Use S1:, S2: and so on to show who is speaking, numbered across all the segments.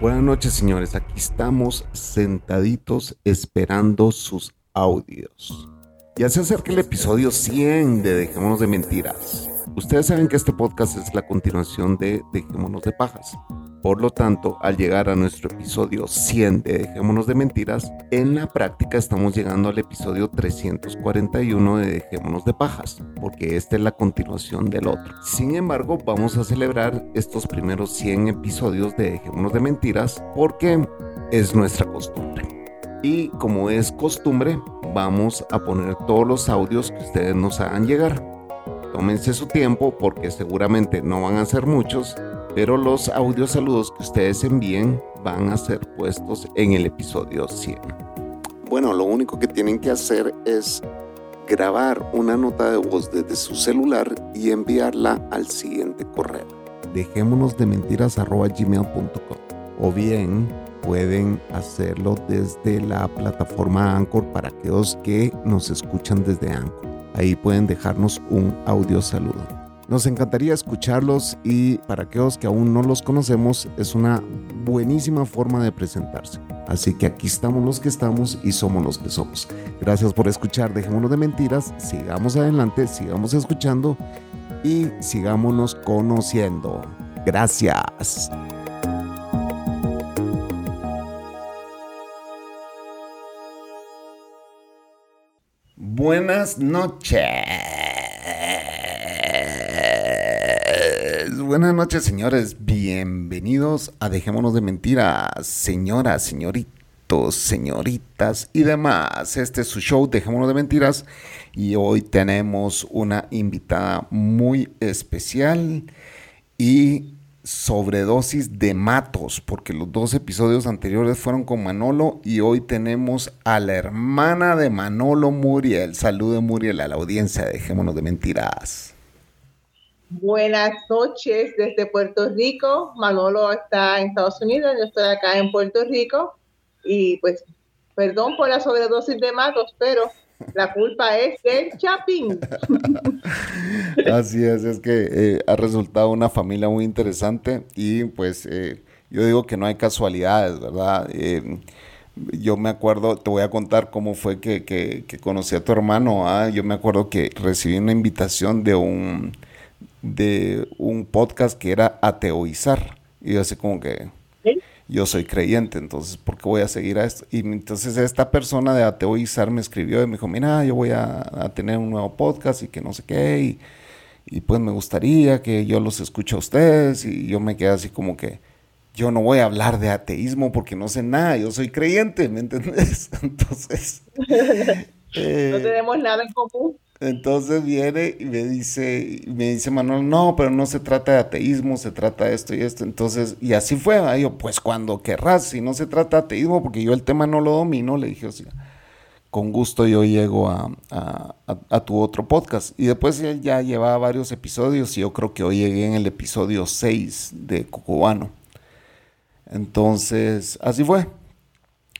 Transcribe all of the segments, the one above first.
S1: Buenas noches, señores. Aquí estamos sentaditos esperando sus audios. Ya se acerca el episodio 100 de Dejémonos de Mentiras. Ustedes saben que este podcast es la continuación de Dejémonos de Pajas. Por lo tanto, al llegar a nuestro episodio 100 de Dejémonos de Mentiras, en la práctica estamos llegando al episodio 341 de Dejémonos de Pajas, porque esta es la continuación del otro. Sin embargo, vamos a celebrar estos primeros 100 episodios de Dejémonos de Mentiras porque es nuestra costumbre. Y como es costumbre, vamos a poner todos los audios que ustedes nos hagan llegar. Tómense su tiempo porque seguramente no van a ser muchos, pero los audios saludos que ustedes envíen van a ser puestos en el episodio 100. Bueno, lo único que tienen que hacer es grabar una nota de voz desde su celular y enviarla al siguiente correo. Dejémonos de mentiras o bien pueden hacerlo desde la plataforma Anchor para aquellos que nos escuchan desde Anchor. Ahí pueden dejarnos un audio saludo. Nos encantaría escucharlos y para aquellos que aún no los conocemos es una buenísima forma de presentarse. Así que aquí estamos los que estamos y somos los que somos. Gracias por escuchar, dejémonos de mentiras, sigamos adelante, sigamos escuchando y sigámonos conociendo. Gracias. Buenas noches. Buenas noches, señores. Bienvenidos a Dejémonos de Mentiras, señoras, señoritos, señoritas y demás. Este es su show Dejémonos de Mentiras y hoy tenemos una invitada muy especial y sobredosis de matos, porque los dos episodios anteriores fueron con Manolo y hoy tenemos a la hermana de Manolo, Muriel. Salude Muriel a la audiencia, dejémonos de mentiras.
S2: Buenas noches desde Puerto Rico. Manolo está en Estados Unidos, yo estoy acá en Puerto Rico y pues perdón por la sobredosis de matos, pero la culpa es del Chapín.
S1: Así es, es que eh, ha resultado una familia muy interesante y pues eh, yo digo que no hay casualidades, ¿verdad? Eh, yo me acuerdo, te voy a contar cómo fue que, conocí a tu hermano. ¿ah? Yo me acuerdo que recibí una invitación de un, de un podcast que era Ateoizar. Y yo así como que, yo soy creyente, entonces, ¿por qué voy a seguir a esto? Y entonces esta persona de Ateoizar me escribió y me dijo, mira, yo voy a, tener un nuevo podcast y que no sé qué, y, pues me gustaría que yo los escuche a ustedes, y yo me quedé así como que, yo no voy a hablar de ateísmo porque no sé nada, yo soy creyente, ¿me entendés? Entonces...
S2: no tenemos nada en común.
S1: Entonces viene y me dice, me dice Manuel, no, pero no se trata de ateísmo, se trata de esto y esto. Entonces, y así fue, yo, pues cuando querrás, si no se trata de ateísmo, porque yo el tema no lo domino, le dije, o sea, con gusto yo llego a, a, tu otro podcast. Y después él ya llevaba varios episodios y yo creo que hoy llegué en el episodio 6 de Cocobano. Entonces, así fue.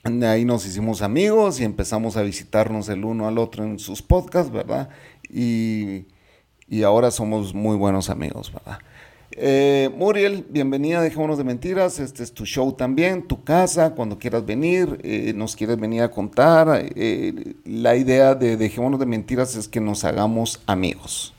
S1: Ahí nos hicimos amigos y empezamos a visitarnos el uno al otro en sus podcasts, ¿verdad? Y, ahora somos muy buenos amigos, ¿verdad? Eh, Muriel, bienvenida, dejémonos de mentiras. Este es tu show también, tu casa, cuando quieras venir, eh, nos quieres venir a contar. Eh, la idea de dejémonos de mentiras es que nos hagamos amigos.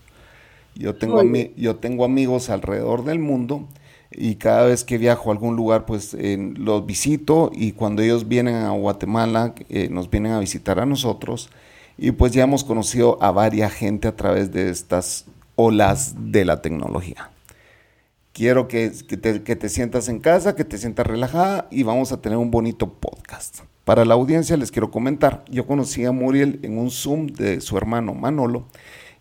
S1: Yo tengo, yo tengo amigos alrededor del mundo y cada vez que viajo a algún lugar pues los visito y cuando ellos vienen a Guatemala eh, nos vienen a visitar a nosotros y pues ya hemos conocido a varias gente a través de estas olas de la tecnología. Quiero que, te, que, te, sientas en casa, que te sientas relajada y vamos a tener un bonito podcast. Para la audiencia les quiero comentar, yo conocí a Muriel en un Zoom de su hermano Manolo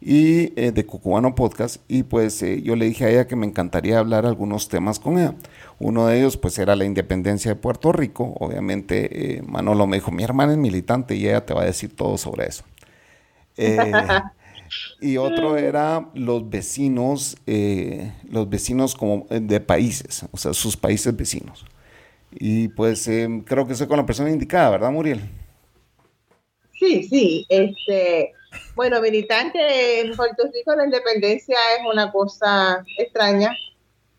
S1: y eh, de Cucubano Podcast y pues eh, yo le dije a ella que me encantaría hablar algunos temas con ella. Uno de ellos pues era la independencia de Puerto Rico. Obviamente eh, Manolo me dijo, mi hermana es militante y ella te va a decir todo sobre eso. y otro era los vecinos, los vecinos como de países, o sea, sus países vecinos. Y pues creo que soy con la persona indicada, ¿verdad, Muriel?
S2: Sí, sí, este, bueno, militante en Puerto Rico la independencia es una cosa extraña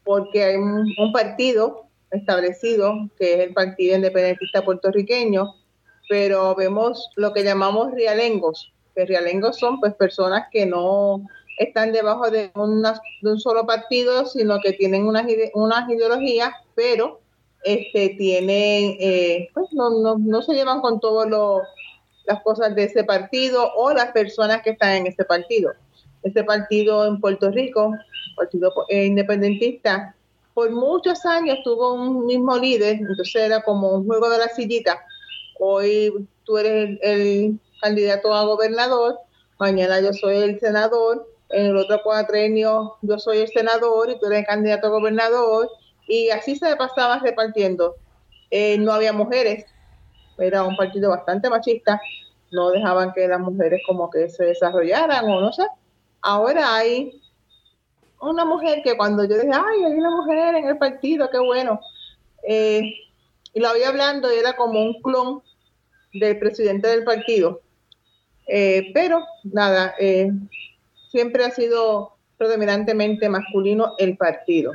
S2: porque hay un, partido establecido que es el Partido Independentista Puertorriqueño, pero vemos lo que llamamos realengos, que realengos son pues personas que no están debajo de, de un solo partido, sino que tienen unas, unas ideologías, pero este, tienen, eh, pues no, no, no se llevan con todos los las cosas de ese partido o las personas que están en ese partido. Este partido en Puerto Rico, Partido Independentista, por muchos años tuvo un mismo líder, entonces era como un juego de la sillita. Hoy tú eres el, candidato a gobernador, mañana yo soy el senador, en el otro cuatrenio yo soy el senador y tú eres el candidato a gobernador, y así se pasaba repartiendo. Eh, no había mujeres, era un partido bastante machista, no dejaban que las mujeres como que se desarrollaran o no sé. Ahora hay una mujer que cuando yo dije, ay, hay una mujer en el partido, qué bueno. Eh, y la oía hablando y era como un clon del presidente del partido. Eh, pero nada, eh, siempre ha sido predominantemente masculino el partido.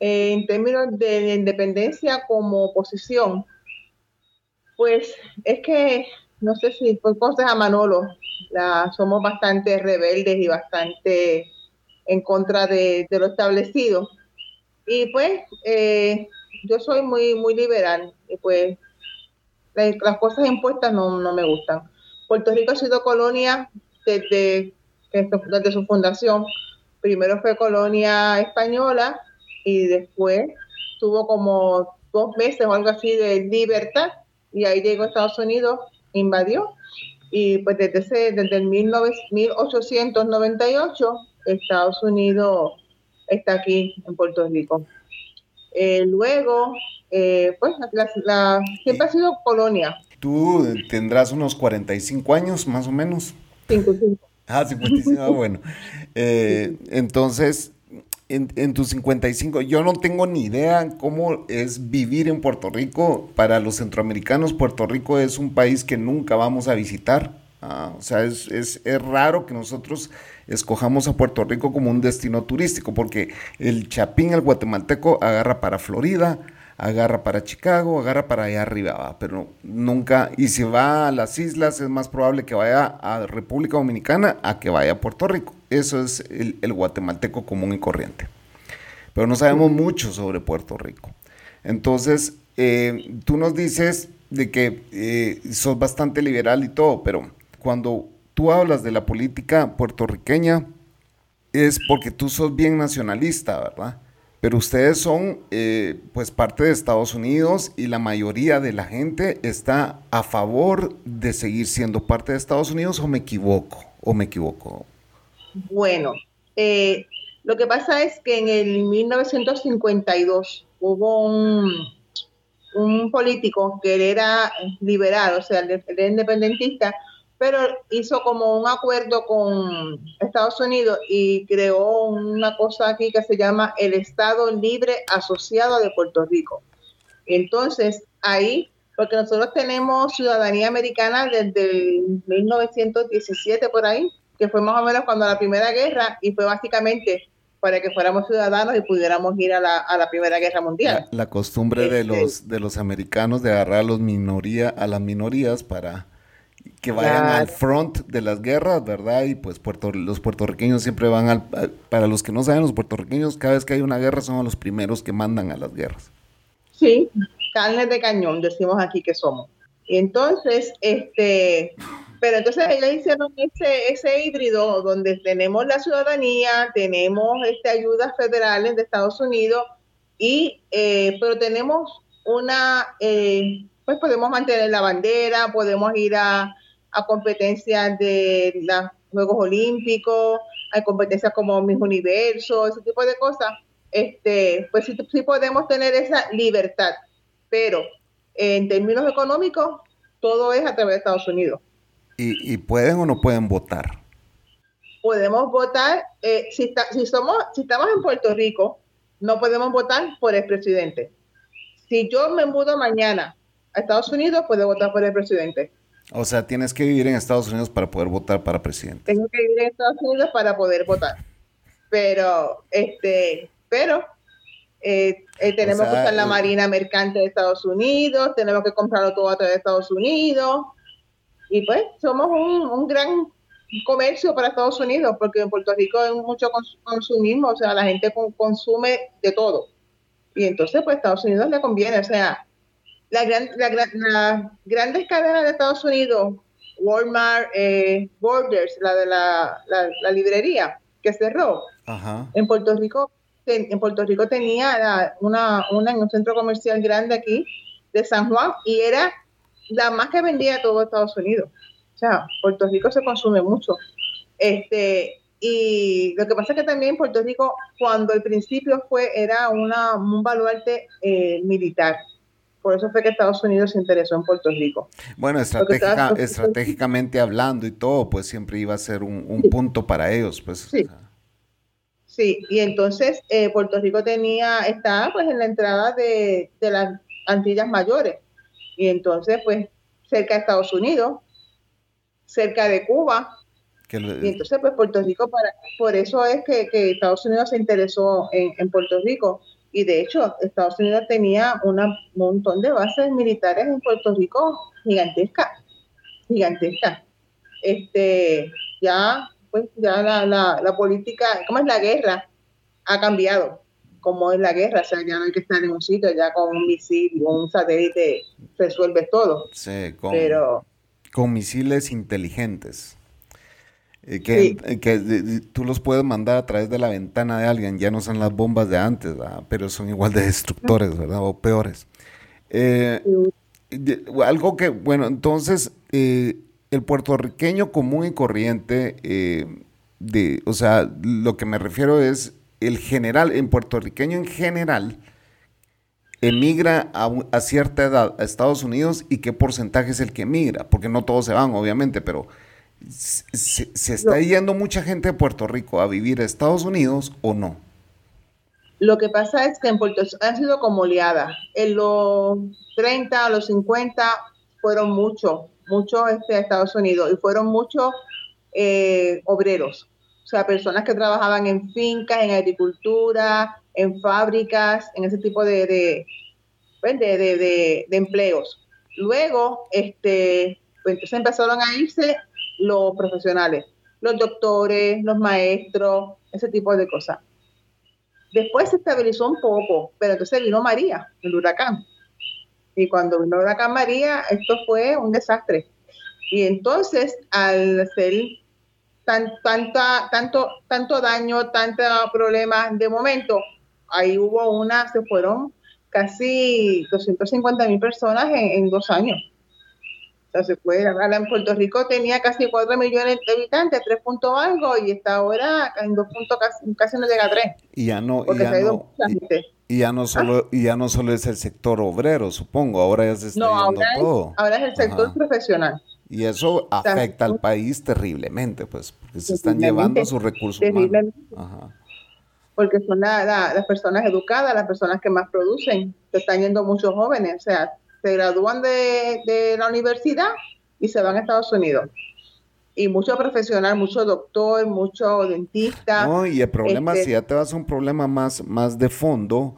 S2: en términos de independencia como oposición, pues es que, no sé si por cosas a Manolo, somos bastante rebeldes y bastante en contra de, lo establecido. Y pues eh, yo soy muy, muy liberal y pues las, cosas impuestas no, no, me gustan. Puerto Rico ha sido colonia desde, desde su fundación. Primero fue colonia española y después tuvo como dos meses o algo así de libertad y ahí llegó a Estados Unidos, invadió y pues desde, ese, desde el 1898 Estados Unidos está aquí en Puerto Rico. Eh, luego, eh, pues la, siempre ha sido colonia.
S1: Tú tendrás unos 45 años más o menos.
S2: 55.
S1: Ah, 55, ah, bueno. Eh, entonces, en, tus 55, yo no tengo ni idea cómo es vivir en Puerto Rico. Para los centroamericanos, Puerto Rico es un país que nunca vamos a visitar. Ah, o sea, es, es, es, raro que nosotros escojamos a Puerto Rico como un destino turístico, porque el chapín, el guatemalteco, agarra para Florida, agarra para Chicago, agarra para allá arriba, pero nunca, y si va a las islas es más probable que vaya a República Dominicana a que vaya a Puerto Rico. Eso es el, guatemalteco común y corriente. Pero no sabemos mucho sobre Puerto Rico. Entonces, eh, tú nos dices de que eh, sos bastante liberal y todo, pero cuando tú hablas de la política puertorriqueña, es porque tú sos bien nacionalista, ¿verdad? Pero ustedes son eh, pues parte de Estados Unidos y la mayoría de la gente está a favor de seguir siendo parte de Estados Unidos o me equivoco, o me equivoco.
S2: Bueno, eh, lo que pasa es que en el 1952 hubo un, político que era liberal, o sea, independentista, pero hizo como un acuerdo con Estados Unidos y creó una cosa aquí que se llama el Estado Libre Asociado de Puerto Rico. Entonces, ahí, porque nosotros tenemos ciudadanía americana desde el 1917 por ahí, que fue más o menos cuando la Primera Guerra y fue básicamente para que fuéramos ciudadanos y pudiéramos ir a la, a la Primera Guerra Mundial.
S1: La, costumbre de, este los, de los americanos de agarrar a, los minoría, a las minorías para que vayan al front de las guerras, ¿verdad? Y pues Puerto, los puertorriqueños siempre van al... Para los que no saben, los puertorriqueños cada vez que hay una guerra son los primeros que mandan a las guerras.
S2: Sí, carne de cañón, decimos aquí que somos. Y entonces, este, pero entonces ellos hicieron ese, ese híbrido donde tenemos la ciudadanía, tenemos este, ayudas federales de Estados Unidos, y, eh, pero tenemos una, eh, pues podemos mantener la bandera, podemos ir a, a competencias de los Juegos Olímpicos, hay competencias como Mis Universo, ese tipo de cosas, este, pues sí, sí podemos tener esa libertad, pero en términos económicos, todo es a través de Estados Unidos.
S1: ¿Y, pueden o no pueden votar?
S2: Podemos votar, eh, si, si, somos, si estamos en Puerto Rico, no podemos votar por el presidente. Si yo me mudo mañana a Estados Unidos, puedo votar por el presidente.
S1: O sea, tienes que vivir en Estados Unidos para poder votar para presidente.
S2: Tengo que vivir en Estados Unidos para poder votar. Pero, este, pero eh, eh, tenemos que usar la eh, Marina Mercante de Estados Unidos, tenemos que comprarlo todo a través de Estados Unidos. Y pues somos un, gran comercio para Estados Unidos, porque en Puerto Rico hay mucho consumismo, o sea, la gente consume de todo. Y entonces, pues Estados Unidos le conviene, o sea, la gran, la, las grandes cadenas de Estados Unidos, Walmart, eh, Borders, la de la, la, librería que cerró, en Puerto Rico en Puerto Rico tenía una, una en un centro comercial grande aquí de San Juan y era la más que vendía todo Estados Unidos. O sea, Puerto Rico se consume mucho. Este, y lo que pasa es que también Puerto Rico, cuando al principio fue, era una, un baluarte eh, militar. Por eso fue que Estados Unidos se interesó en Puerto Rico.
S1: Bueno, estratégicamente hablando y todo, pues siempre iba a ser un, punto para ellos. Pues,
S2: sí. sí, y entonces eh, Puerto Rico tenía, estaba pues en la entrada de, las Antillas Mayores. Y entonces, pues, cerca de Estados Unidos, cerca de Cuba. Y entonces, pues, Puerto Rico, para, por eso es que, Estados Unidos se interesó en, en Puerto Rico y de hecho, Estados Unidos tenía un montón de bases militares en Puerto Rico gigantescas, gigantescas. Este, ya, pues, ya la, la, política, ¿cómo es la guerra? Ha cambiado como es la guerra, o sea, ya no hay que estar en un sitio, ya con un misil o un satélite resuelve todo.
S1: Sí, con, Pero, con misiles inteligentes. Eh, que, eh, que tú los puedes mandar a través de la ventana de alguien, ya no son las bombas de antes, pero son igual de destructores, ¿verdad? O peores. Eh, algo que, bueno, entonces, el puertorriqueño común y corriente, de, o sea, lo que me refiero es el general, en puertorriqueño en general, emigra a, a, cierta edad a Estados Unidos y qué porcentaje es el que emigra, porque no todos se van, obviamente, pero ¿Se, está yendo mucha gente de Puerto Rico a vivir a Estados Unidos o no?
S2: Lo que pasa es que en Puerto Rico han sido como oleadas. En los 30, los 50 fueron muchos, muchos este, a Estados Unidos y fueron muchos eh, obreros. O sea, personas que trabajaban en fincas, en agricultura, en fábricas, en ese tipo de, de, pues, de, empleos. Luego, este, pues entonces empezaron a irse los profesionales, los doctores, los maestros, ese tipo de cosas. Después se estabilizó un poco, pero entonces vino María, el huracán. Y cuando vino el huracán María, esto fue un desastre. Y entonces, al ser tan, tanta, tanto, tanto daño, tantos problemas de momento, ahí hubo una, se fueron casi 250 mil personas en dos años se puede en Puerto Rico tenía casi 4 millones de habitantes, 3 puntos algo, y está ahora en 2 puntos casi, casi no llega a 3.
S1: Y ya no, y ya no, y, ya no solo, y ya no solo es el sector obrero, supongo, ahora ya se está no,
S2: ahora
S1: todo.
S2: Es, ahora es el sector profesional.
S1: Y eso afecta al país terriblemente, pues, porque se están llevando sus recursos humanos.
S2: Porque son las personas educadas, las personas que más producen. Se están yendo muchos jóvenes, o sea, se gradúan de, la universidad y se van a Estados Unidos. Y mucho profesional, mucho doctor, mucho dentista.
S1: No, y el problema, este si ya te vas a un problema más, más de fondo,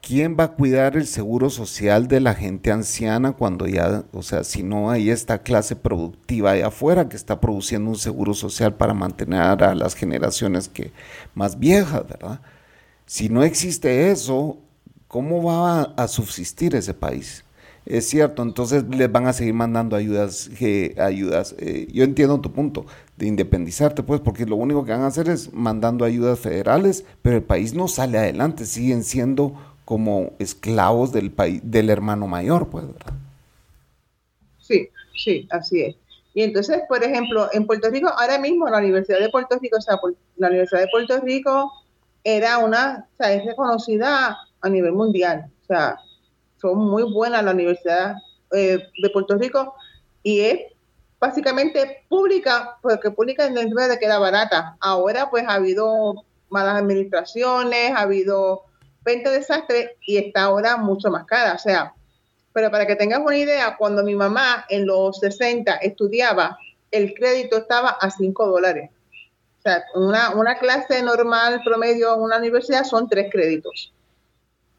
S1: ¿quién va a cuidar el seguro social de la gente anciana cuando ya, o sea, si no hay esta clase productiva ahí afuera que está produciendo un seguro social para mantener a las generaciones que más viejas, ¿verdad? Si no existe eso, ¿cómo va a, subsistir ese país? Es cierto, entonces les van a seguir mandando ayudas, ayudas. Eh, yo entiendo tu punto de independizarte, pues, porque lo único que van a hacer es mandando ayudas federales, pero el país no sale adelante, siguen siendo como esclavos del país, del hermano mayor, pues, ¿verdad?
S2: Sí, sí, así es. Y entonces, por ejemplo, en Puerto Rico, ahora mismo la Universidad de Puerto Rico, o sea, la Universidad de Puerto Rico era una, o sea, es reconocida a nivel mundial. O sea, son muy buenas la Universidad eh, de Puerto Rico y es básicamente pública, porque pública en el de que era barata. Ahora pues ha habido malas administraciones, ha habido 20 desastres y está ahora mucho más cara. O sea, pero para que tengas una idea, cuando mi mamá en los 60 estudiaba, el crédito estaba a 5 dólares. O sea, una, una clase normal promedio en una universidad son tres créditos.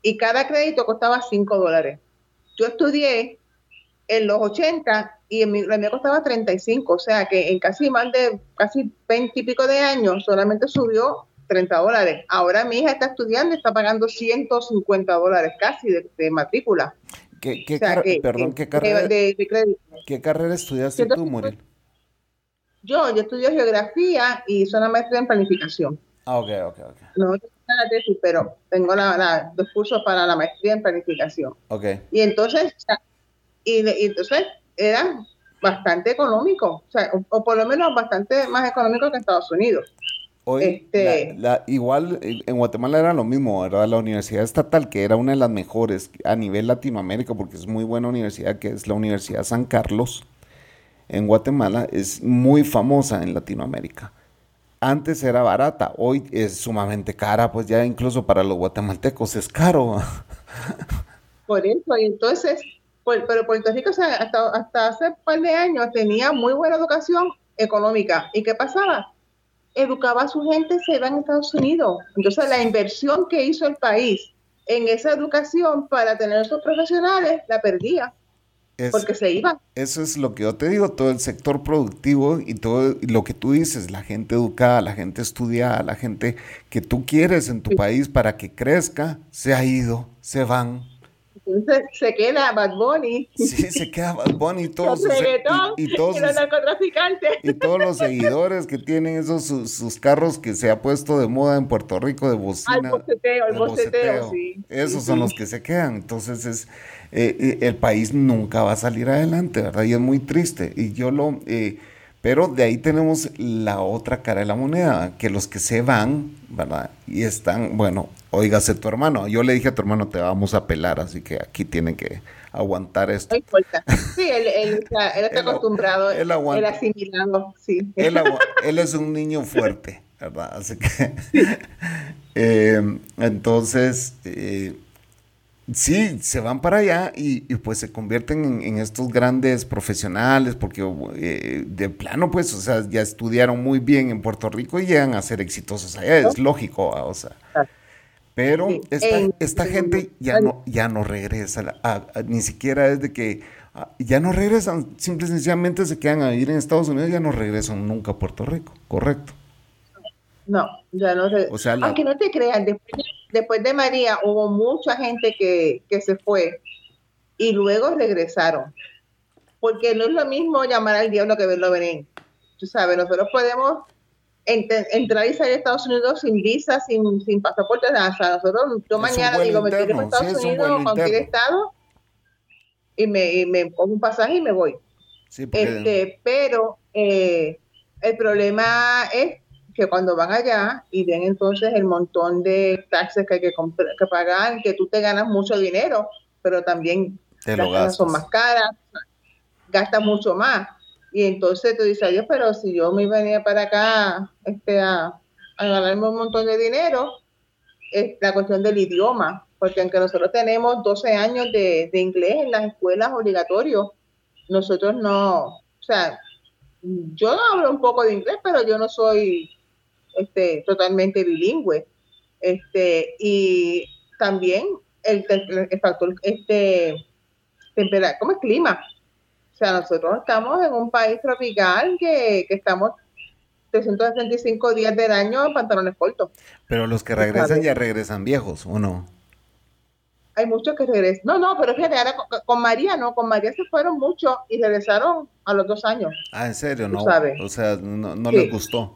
S2: Y cada crédito costaba 5 dólares. Yo estudié en los 80 y en mi, la mía costaba 35, o sea que en casi más de casi 20 y pico de años solamente subió 30 dólares. Ahora mi hija está estudiando y está pagando 150 dólares casi de, matrícula.
S1: ¿Qué, perdón, ¿qué carrera, ¿qué carrera estudiaste tú, Muriel?
S2: Yo, yo estudio geografía y soy una maestra en planificación.
S1: Ah, ok, ok, ok.
S2: No la tesis, pero tengo la, los cursos para la maestría en planificación.
S1: Ok.
S2: Y entonces, y, y entonces era bastante económico, o, sea, o, por lo menos bastante más económico que Estados Unidos.
S1: Hoy, este, igual en Guatemala era lo mismo, ¿verdad? La Universidad Estatal, que era una de las mejores a nivel Latinoamérica, porque es muy buena universidad, que es la Universidad San Carlos, en Guatemala, es muy famosa en Latinoamérica. Antes era barata, hoy es sumamente cara, pues ya incluso para los guatemaltecos es caro.
S2: Por eso, y entonces pero Puerto Rico hasta, hasta hace un par de años tenía muy buena educación económica. ¿Y qué pasaba? Educaba a su gente, se iba a Estados Unidos. Entonces la inversión que hizo el país en esa educación para tener esos profesionales la perdía. porque se iba.
S1: Eso es lo que yo te digo, todo el sector productivo y todo lo que tú dices, la gente educada, la gente estudiada, la gente que tú quieres en tu país para que crezca, se ha ido, se van,
S2: entonces se queda Bad Bunny. Sí,
S1: se queda Bad Bunny y todos,
S2: y, todos los narcotraficantes.
S1: Y todos los seguidores que tienen esos sus, carros que se ha puesto de moda en Puerto Rico de bocina.
S2: Al boceteo, el boceteo, sí.
S1: Esos son los que se quedan. Entonces es eh, eh, el país nunca va a salir adelante, ¿verdad? Y es muy triste. Y yo lo... Eh, pero de ahí tenemos la otra cara de la moneda, que los que se van, ¿verdad? Y están, bueno, oígase tu hermano. Yo le dije a tu hermano, te vamos a pelar, así que aquí tienen que aguantar esto.
S2: No importa. Sí, él, está, acostumbrado, él, asimilado, sí.
S1: Él, es un niño fuerte, ¿verdad? Así que, eh, entonces, eh, sí, se van para allá y, pues se convierten en, estos grandes profesionales porque eh, de plano pues, o sea, ya estudiaron muy bien en Puerto Rico y llegan a ser exitosos allá, es lógico, o sea. Pero esta, gente ya no, ya no regresa, ni siquiera es de que ya no regresan, simple y sencillamente se quedan a vivir en Estados Unidos, ya no regresan nunca a Puerto Rico, ¿correcto?
S2: No, ya no regresan. Aunque no te crean, después, de María hubo mucha gente que, que se fue y luego regresaron. Porque no es lo mismo llamar al diablo que verlo venir. Tú sabes, nosotros podemos entrar y salir a Estados Unidos sin visa, sin, sin pasaporte, nada. nosotros, yo mañana digo, me quiero a Estados Unidos, a cualquier estado, y me, y me pongo un pasaje y me voy. este, pero eh, el problema es que cuando van allá y ven entonces el montón de taxes que hay que, que pagar, que tú te ganas mucho dinero, pero también las cosas son más caras, gastas mucho más. Y entonces tú dices, Dios, pero si yo me venía para acá este, a, ganarme un montón de dinero, es la cuestión del idioma, porque aunque nosotros tenemos 12 años de, inglés en las escuelas obligatorios, nosotros no, o sea, yo hablo un poco de inglés, pero yo no soy este, totalmente bilingüe. Este, y también el, factor este, temperatura, ¿cómo es clima? O sea, nosotros estamos en un país tropical que, que estamos 365 días del año en pantalones cortos.
S1: Pero los que regresan ya regresan viejos, ¿o no?
S2: Hay muchos que regresan. No, no, pero fíjate, ahora con, María, no, con María se fueron muchos y regresaron a los dos años.
S1: Ah, ¿en serio? No, o sea, no, les gustó.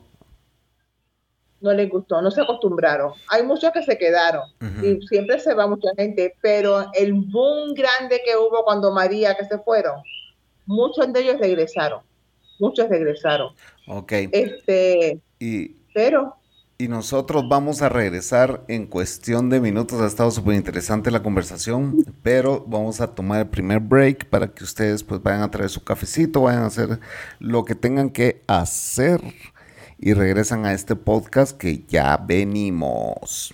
S2: No les gustó, no se acostumbraron. Hay muchos que se quedaron y siempre se va mucha gente, pero el boom grande que hubo cuando María que se fueron, muchos de ellos regresaron muchos regresaron.
S1: Ok.
S2: Este,
S1: y,
S2: pero...
S1: Y nosotros vamos a regresar en cuestión de minutos. Ha estado súper interesante la conversación, pero vamos a tomar el primer break para que ustedes pues vayan a traer su cafecito, vayan a hacer lo que tengan que hacer y regresan a este podcast que ya venimos.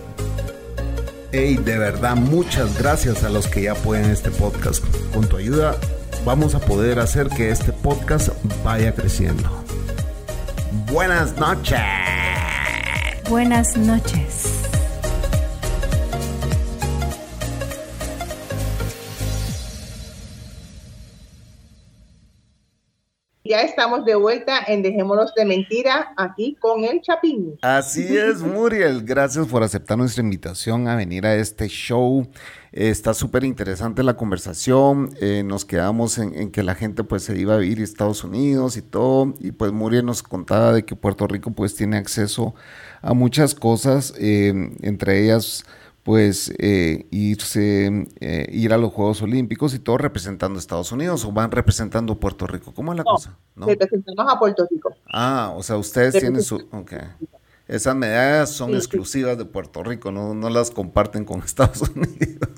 S1: Hey, de verdad, muchas gracias a los que ya pueden este podcast. Con tu ayuda vamos a poder hacer que este podcast vaya creciendo. Buenas noches.
S3: Buenas noches.
S2: Ya estamos de vuelta en Dejémonos de Mentira aquí con el Chapín.
S1: Así es, Muriel. Gracias por aceptar nuestra invitación a venir a este show. está súper interesante la conversación. Eh, nos quedamos en, que la gente pues se iba a vivir a Estados Unidos y todo. Y pues Muriel nos contaba de que Puerto Rico pues tiene acceso a muchas cosas, eh, entre ellas pues eh, irse, eh, ir a los Juegos Olímpicos y todo representando a Estados Unidos o van representando Puerto Rico. ¿Cómo es la cosa?
S2: ¿No? Representamos a Puerto Rico.
S1: Ah, o sea, ustedes tienen su... Ok. Esas medallas son exclusivas de Puerto Rico, no, no las comparten con Estados Unidos.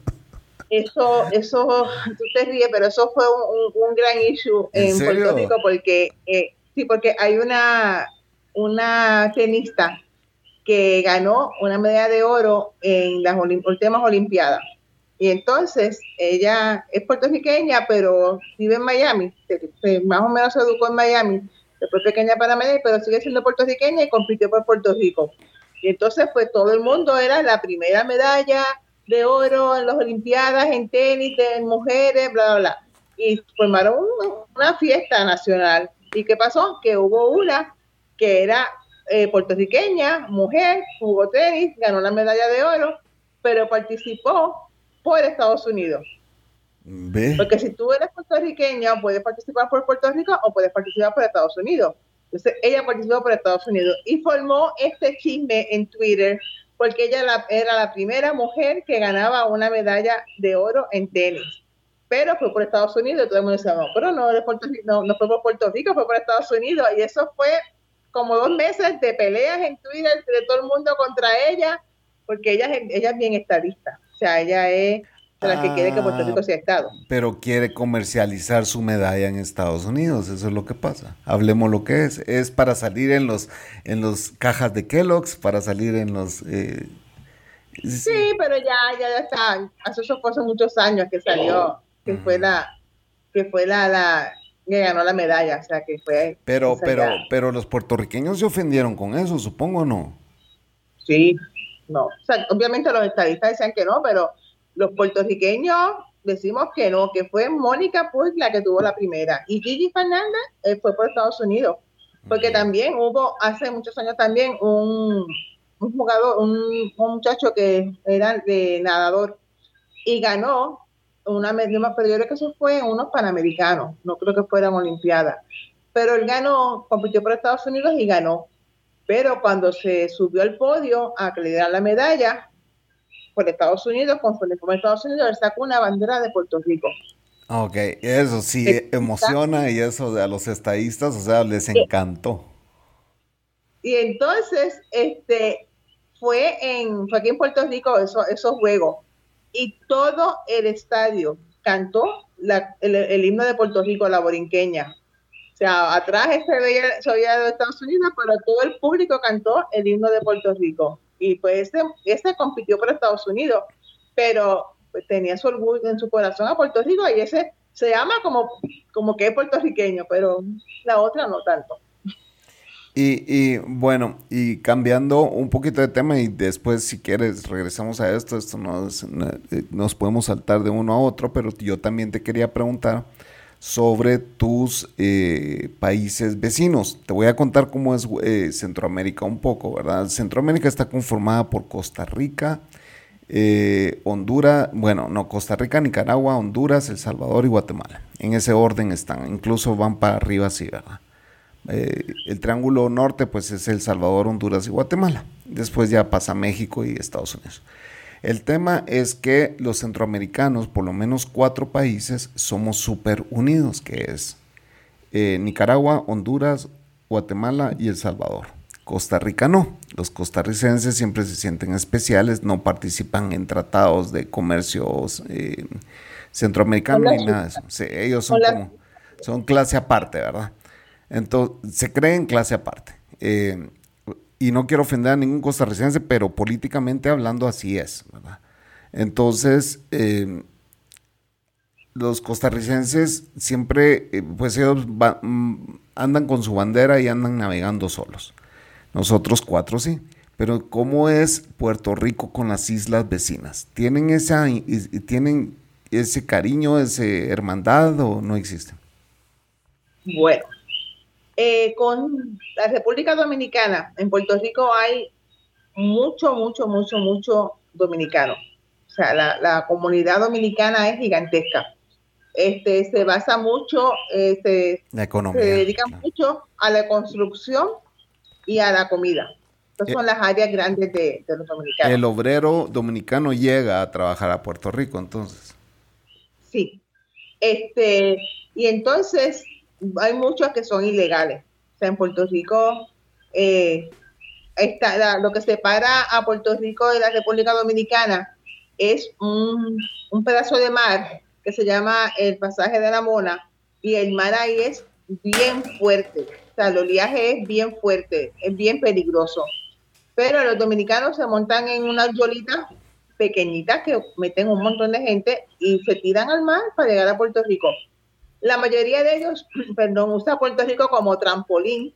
S2: Eso, eso, tú te ríes, pero eso fue un, gran issue en, Puerto Rico porque, eh, sí, porque hay una, una tenista que ganó una medalla de oro en las últimas Olimpiadas. Y entonces ella es puertorriqueña, pero vive en Miami, más o menos se educó en Miami, después pequeña para Medellín, pero sigue siendo puertorriqueña y compitió por Puerto Rico. Y entonces pues todo el mundo era la primera medalla de oro en las Olimpiadas, en tenis, en mujeres, bla, bla, bla. Y formaron una fiesta nacional. ¿Y qué pasó? Que hubo una que era eh, puertorriqueña, mujer, jugó tenis, ganó la medalla de oro, pero participó por Estados Unidos. Porque si tú eres puertorriqueña, puedes participar por Puerto Rico o puedes participar por Estados Unidos. Entonces, ella participó por Estados Unidos y formó este chisme en Twitter porque ella era la primera mujer que ganaba una medalla de oro en tenis. Pero fue por Estados Unidos todo el mundo decía, no, pero no, no, no fue por Puerto Rico, fue por Estados Unidos. Y eso fue como dos meses de peleas en Twitter de todo el mundo contra ella, porque ella, ella es bien estadista. O sea, ella es la que quiere que Puerto Rico sea Estado.
S1: Pero quiere comercializar su medalla en Estados Unidos, eso es lo que pasa. Hablemos lo que es. Es para salir en los, en los cajas de Kellogg's, para salir en los...
S2: Eh, sí, pero ya, ya, está. Eso fue hace muchos años que salió, que fue la, que fue la, la que ganó la medalla, o sea que fue.
S1: Pero, pero, pero los puertorriqueños se ofendieron con eso, supongo, ¿no?
S2: Sí, no. O sea, obviamente los estadistas decían que no, pero los puertorriqueños decimos que no, que fue Mónica Puig la que tuvo la primera. Y Gigi Fernández eh, fue por Estados Unidos. Porque también hubo, hace muchos años también, un, un jugador, un, un muchacho que era de nadador y ganó una medalla más, pero yo creo que eso fue unos panamericanos, no creo que fueran olimpiadas. Pero él ganó, compitió por Estados Unidos y ganó. Pero cuando se subió al podio a que le dieran la medalla, por Estados Unidos, conforme como Estados Unidos, él sacó una bandera de Puerto Rico.
S1: Ok, eso sí emociona y eso a los estadistas, o sea, les encantó.
S2: Y entonces, este, fue en, fue aquí en Puerto Rico eso, esos juegos y todo el estadio cantó el, himno de Puerto Rico, la borinqueña. O sea, atrás se veía, se de Estados Unidos, pero todo el público cantó el himno de Puerto Rico. Y pues ese, ese compitió por Estados Unidos, pero pues, tenía su orgullo en su corazón a Puerto Rico y ese se llama como, como que es puertorriqueño, pero la otra no tanto.
S1: Y, bueno, y cambiando un poquito de tema y después si quieres regresamos a esto, esto nos, nos podemos saltar de uno a otro, pero yo también te quería preguntar sobre tus eh, países vecinos. Te voy a contar cómo es eh, Centroamérica un poco, ¿verdad? Centroamérica está conformada por Costa Rica, eh, Honduras, bueno, no, Costa Rica, Nicaragua, Honduras, El Salvador y Guatemala. En ese orden están, incluso van para arriba así, ¿verdad? Eh, el triángulo norte pues es El Salvador, Honduras y Guatemala. Después ya pasa México y Estados Unidos. El tema es que los centroamericanos, por lo menos cuatro países, somos súper unidos, que es eh, Nicaragua, Honduras, Guatemala y El Salvador. Costa Rica no. Los costarricenses siempre se sienten especiales, no participan en tratados de comercios eh, centroamericanos ni nada de eso. ellos son como, son clase aparte, ¿verdad? Entonces, se cree en clase aparte. Eh, y no quiero ofender a ningún costarricense, pero políticamente hablando así es, ¿verdad? Entonces, eh, los costarricenses siempre, eh, pues ellos mm, andan con su bandera y andan navegando solos. Nosotros cuatro sí. Pero ¿cómo es Puerto Rico con las islas vecinas? ¿Tienen, esa, ¿tienen ese cariño, esa hermandad o no existen?
S2: Bueno, eh, con la República Dominicana, en Puerto Rico hay mucho, mucho, mucho, mucho dominicano. O sea, la, comunidad dominicana es gigantesca. Este, se basa mucho, eh, se, dedica mucho a la construcción y a la comida. Estas son las áreas grandes de, de, los dominicanos.
S1: El obrero dominicano llega a trabajar a Puerto Rico, entonces.
S2: Sí. Este, y entonces hay muchos que son ilegales. O sea, en Puerto Rico, eh, está, lo que separa a Puerto Rico de la República Dominicana es un, pedazo de mar que se llama el pasaje de la Mona y el mar ahí es bien fuerte. O sea, el oleaje es bien fuerte, es bien peligroso. Pero los dominicanos se montan en unas yolitas pequeñitas que meten un montón de gente y se tiran al mar para llegar a Puerto Rico. La mayoría de ellos, perdón, usa Puerto Rico como trampolín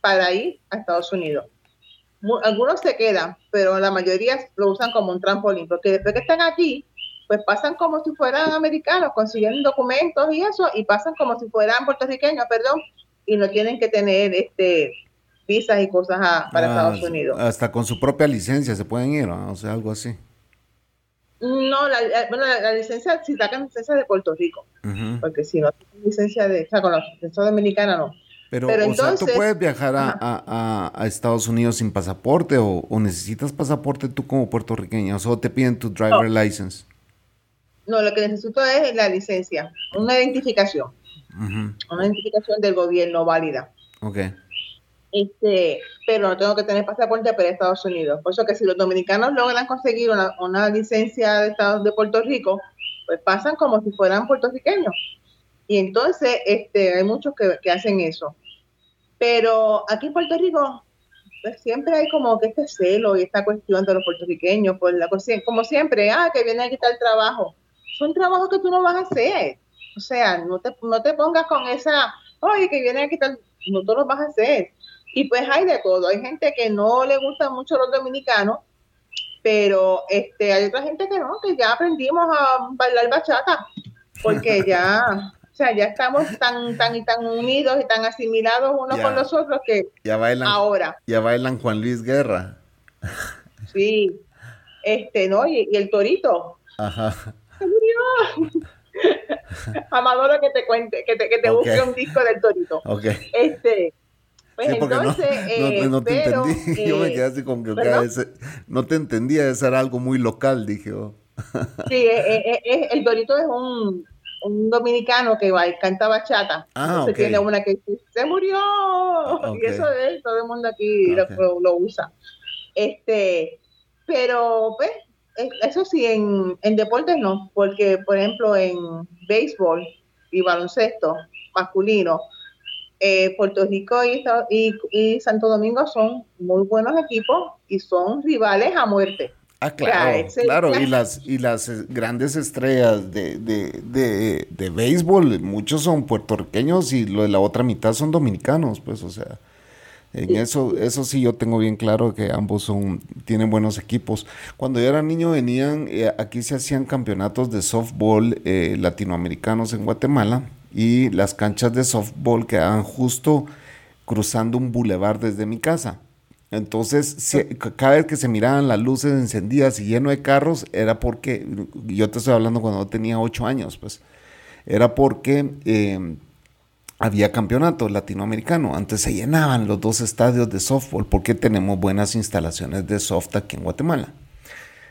S2: para ir a Estados Unidos. Algunos se quedan, pero la mayoría lo usan como un trampolín, porque después que están aquí, pues pasan como si fueran americanos, consiguen documentos y eso, y pasan como si fueran puertorriqueños, perdón, y no tienen que tener este visas y cosas para ah, Estados Unidos.
S1: Hasta con su propia licencia se pueden ir, o sea, algo así.
S2: No, la, bueno, la, licencia, si sacan licencia de Puerto Rico, porque si no licencia de, o sea, con la licencia dominicana no.
S1: Pero, o sea, tú puedes viajar a, a, Estados Unidos sin pasaporte o, necesitas pasaporte tú como puertorriqueño, o solo te piden tu driver license.
S2: No, lo que necesito es la licencia, una identificación, una identificación del gobierno válida.
S1: Ok.
S2: Este, pero no tengo que tener pasaporte para Estados Unidos. Por eso que si los dominicanos logran conseguir una, licencia de Estado de Puerto Rico, pues pasan como si fueran puertorriqueños. Y entonces este, hay muchos que, hacen eso. Pero aquí en Puerto Rico pues siempre hay como que este celo y esta cuestión de los puertorriqueños, pues la como siempre, ah, que viene a quitar el trabajo. Son trabajos que tú no vas a hacer. O sea, no te, no te pongas con esa, oye, que viene a quitar, no tú lo vas a hacer. Y pues hay de todo. Hay gente que no le gustan mucho los dominicanos, pero este, hay otra gente que no, que ya aprendimos a bailar bachata, porque ya, o sea, ya estamos tan, tan y tan unidos y tan asimilados unos con los otros que
S1: ya bailan,
S2: ahora.
S1: Ya bailan Juan Luis Guerra.
S2: Sí, este, ¿no? Y, el torito.
S1: Ajá.
S2: Amadora que te cuente, que te, que te busque un disco del torito.
S1: Ok.
S2: Este, Pues entonces,
S1: no, te entendí. Yo me quedé así como que no te entendía, eso era algo muy local, dije yo.
S2: Sí, el Dorito es un, un dominicano que va y canta bachata.
S1: Ah,
S2: se tiene una que dice, se murió. Ah, y eso es, todo el mundo aquí lo, usa. Este, pero pues, eso sí, en, en deportes no, porque por ejemplo en béisbol y baloncesto masculino, eh, Puerto Rico y, y, y Santo Domingo son muy buenos equipos y son rivales a muerte.
S1: Ah, claro, claro, y las, y las grandes estrellas de, de, de, de, béisbol, muchos son puertorriqueños y lo de la otra mitad son dominicanos, pues, o sea, en eso, eso sí yo tengo bien claro que ambos son, tienen buenos equipos. Cuando yo era niño venían, eh, aquí se hacían campeonatos de softball eh, latinoamericanos en Guatemala y las canchas de softball quedaban justo cruzando un bulevar desde mi casa. Entonces, cada vez que se miraban las luces encendidas y lleno de carros, era porque, yo te estoy hablando cuando tenía ocho años, pues, era porque em, había campeonato latinoamericano. Antes se llenaban los dos estadios de softball porque tenemos buenas instalaciones de soft aquí en Guatemala.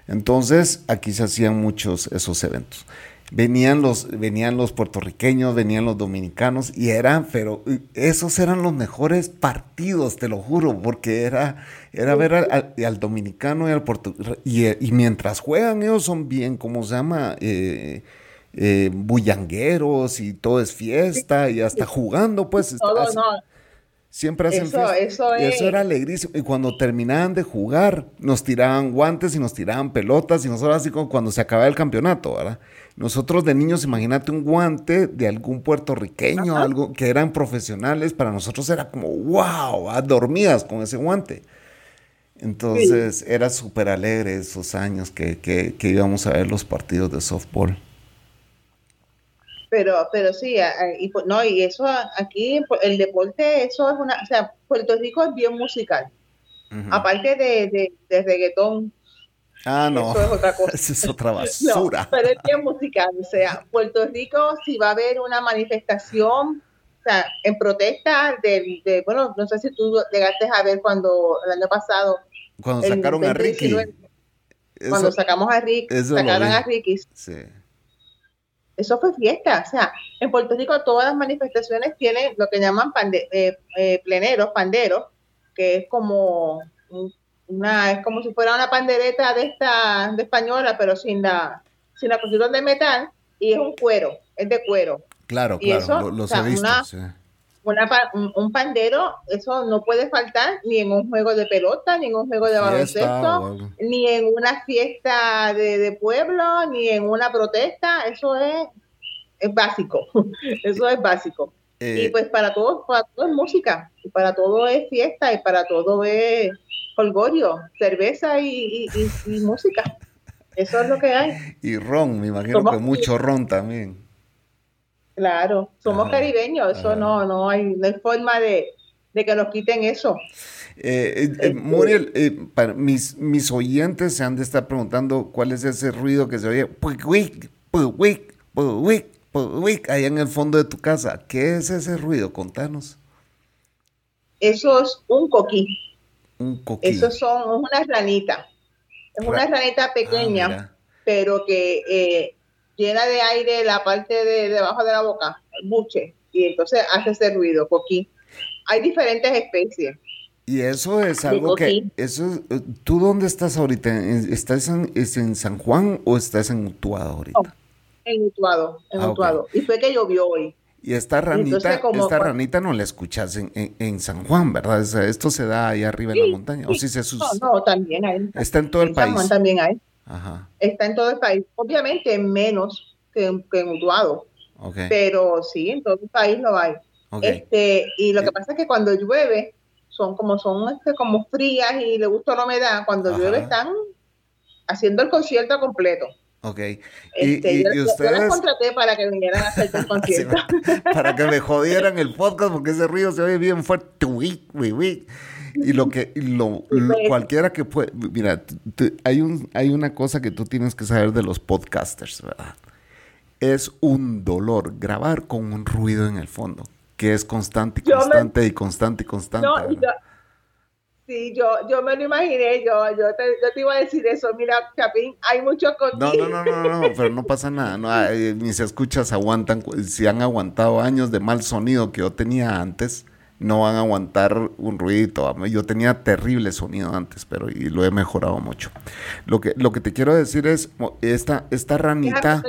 S1: Entonces, aquí se hacían muchos esos eventos venían los, venían los puertorriqueños, venían los dominicanos y eran, pero esos eran los mejores partidos, te lo juro, porque era, era ver al, dominicano y al puertorriqueño. Y, mientras juegan ellos son bien, ¿cómo se llama? Eh, eh, bullangueros y todo es fiesta y hasta jugando, pues. Siempre hacen
S2: eso, Eso,
S1: eso, era alegrísimo. Y cuando terminaban de jugar, nos tiraban guantes y nos tiraban pelotas y nosotros así como cuando se acababa el campeonato, ¿verdad? Nosotros de niños, imagínate un guante de algún puertorriqueño, algo que eran profesionales, para nosotros era como, wow, dormidas con ese guante. Entonces era súper alegre esos años que, que, que íbamos a ver los partidos de softball.
S2: Pero, pero sí, y, no, y eso aquí, el deporte, eso es una, o sea, Puerto Rico es bien musical. Aparte de, de, reggaetón.
S1: Ah, no. Eso es otra cosa. es otra basura.
S2: pero es bien musical. O sea, Puerto Rico, si va a haber una manifestación, o sea, en protesta de, de bueno, no sé si tú llegaste a ver cuando el año pasado.
S1: Cuando sacaron a Ricky.
S2: cuando sacamos a Ricky, sacaron a Ricky. Sí eso fue fiesta. O sea, en Puerto Rico todas las manifestaciones tienen lo que llaman eh, eh, pleneros, panderos, que es como una, es como si fuera una pandereta de esta, de española, pero sin la, sin la construcción de metal, y es un cuero, es de cuero.
S1: Claro, claro, eso, lo, he visto,
S2: un, pandero, eso no puede faltar ni en un juego de pelota, ni en un juego de baloncesto, ni en una fiesta de, pueblo, ni en una protesta. Eso es, es básico. eso es básico. Y eh, pues para todos, para todo es música, y para todo es fiesta, y para todo es holgorio, cerveza y, música. Eso es lo que hay.
S1: Y ron, me imagino que mucho ron también.
S2: Claro, somos caribeños, eso no, no hay, no hay forma de, que nos quiten eso.
S1: Eh, eh, eh Muriel, para mis, mis oyentes se han de estar preguntando cuál es ese ruido que se oye allá en el fondo de tu casa. ¿Qué es ese ruido? Contanos.
S2: Eso es un coquí.
S1: Un coquí.
S2: Eso son una ranita. Es una ranita pequeña, ah, pero que llena de aire la parte de debajo de la boca, el buche, y entonces hace ese ruido, coquí. Hay diferentes especies.
S1: Y eso es algo que, eso, ¿tú dónde estás ahorita? ¿Estás en, en San Juan o estás en Utuado ahorita?
S2: En Utuado, en ah, Utuado. Y fue que llovió hoy.
S1: Y esta ranita, esta ranita no la escuchas en, en, San Juan, ¿verdad? esto se da ahí arriba en la montaña. ¿O si se
S2: no, no, también hay.
S1: Está en todo el país. San Juan
S2: también hay. Está en todo el país. Obviamente menos que, en Utuado. Pero sí, en todo el país lo hay. Este, y lo que pasa es que cuando llueve, son como son este, como frías y le gusta la humedad, cuando llueve están haciendo el concierto completo.
S1: Ok.
S2: Este, y, yo, ustedes... contraté para que vinieran a hacer el concierto.
S1: para que me jodieran el podcast porque ese ruido se oye bien fuerte. Y lo que, lo, cualquiera que puede, mira, hay, un, hay una cosa que tú tienes que saber de los podcasters, ¿verdad? Es un dolor grabar con un ruido en el fondo. que es constante y constante y constante y constante. No,
S2: Sí, yo, yo me lo imaginé, yo, yo, te, yo te iba a decir eso, mira, Chapín, hay mucho coquín.
S1: No, no, no, no, no, pero no pasa nada, no, ni se escuchas aguantan, si han aguantado años de mal sonido que yo tenía antes, no van a aguantar un ruido. Yo tenía terrible sonido antes, pero y lo he mejorado mucho. Lo que, lo que te quiero decir es, esta, esta ranita...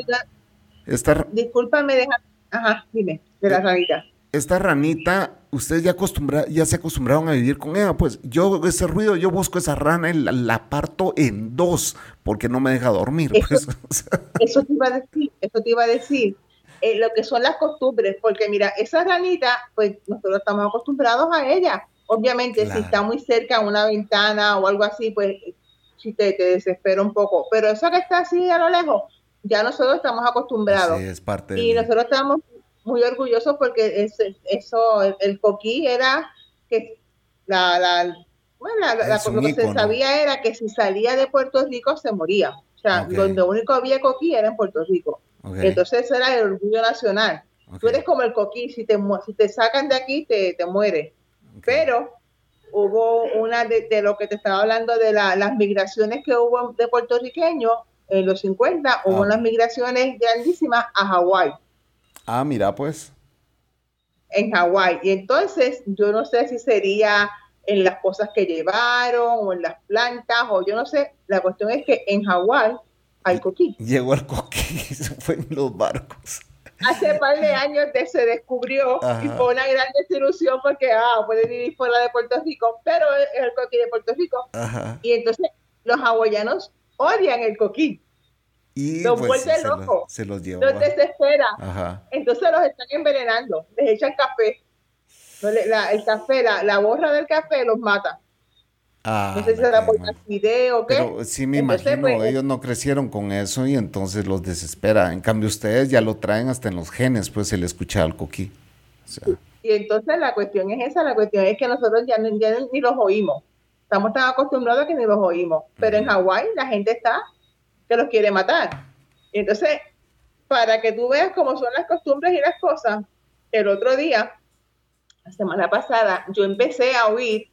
S2: esta, Discúlpame, deja, ajá, dime, de la ranita
S1: esta ranita, ustedes ya, acostumbra, ya se acostumbraron a vivir con ella, pues yo ese ruido, yo busco esa rana y la, parto en dos, porque no me deja dormir. Eso, pues,
S2: eso te iba a decir, eso te iba a decir. Eh, lo que son las costumbres, porque mira, esa ranita, pues nosotros estamos acostumbrados a ella. Obviamente, si está muy cerca a una ventana o algo así, pues si te, te desespera un poco. Pero eso que está así a lo lejos, ya nosotros estamos acostumbrados. Sí,
S1: es parte
S2: y nosotros estamos muy orgulloso porque es, eso, el, coquí era que la, la, bueno, la, lo que se sabía era que si salía de Puerto Rico se moría. O sea, donde único había coquí era en Puerto Rico. Entonces eso era el orgullo nacional. Tú eres como el coquí, si te, si te sacan de aquí te, te mueres. Pero hubo una de, lo que te estaba hablando de las migraciones que hubo de puertorriqueños en los 50, hubo ah. unas migraciones grandísimas a Hawái.
S1: Ah, mira, pues.
S2: En Hawái. Y entonces, yo no sé si sería en las cosas que llevaron o en las plantas o yo no sé. La cuestión es que en Hawái hay coquí.
S1: Llegó el coquí, se fue en los barcos.
S2: Hace un par de años se descubrió y fue una gran desilusión porque ah, puede vivir fuera de Puerto Rico, pero es el coquí de Puerto Rico. Y entonces los hawaianos odian el coquí.
S1: Y los pues, vuelve. Se los lleva.
S2: Los desespera. Entonces los están envenenando. Les echan café. el café, la, la, borra del café los mata.
S1: Ah,
S2: no sé si será por video o qué.
S1: Pero sí me imagino, pues, ellos no crecieron con eso y entonces los desespera. En cambio, ustedes ya lo traen hasta en los genes, pues se le escucha al coquí.
S2: Y entonces la cuestión es esa, la cuestión es que nosotros ya, ya ni los oímos. Estamos tan acostumbrados que ni los oímos. Pero en Hawái la gente está que los quiere matar. Entonces, para que tú veas cómo son las costumbres y las cosas, el otro día, la semana pasada, yo empecé a oír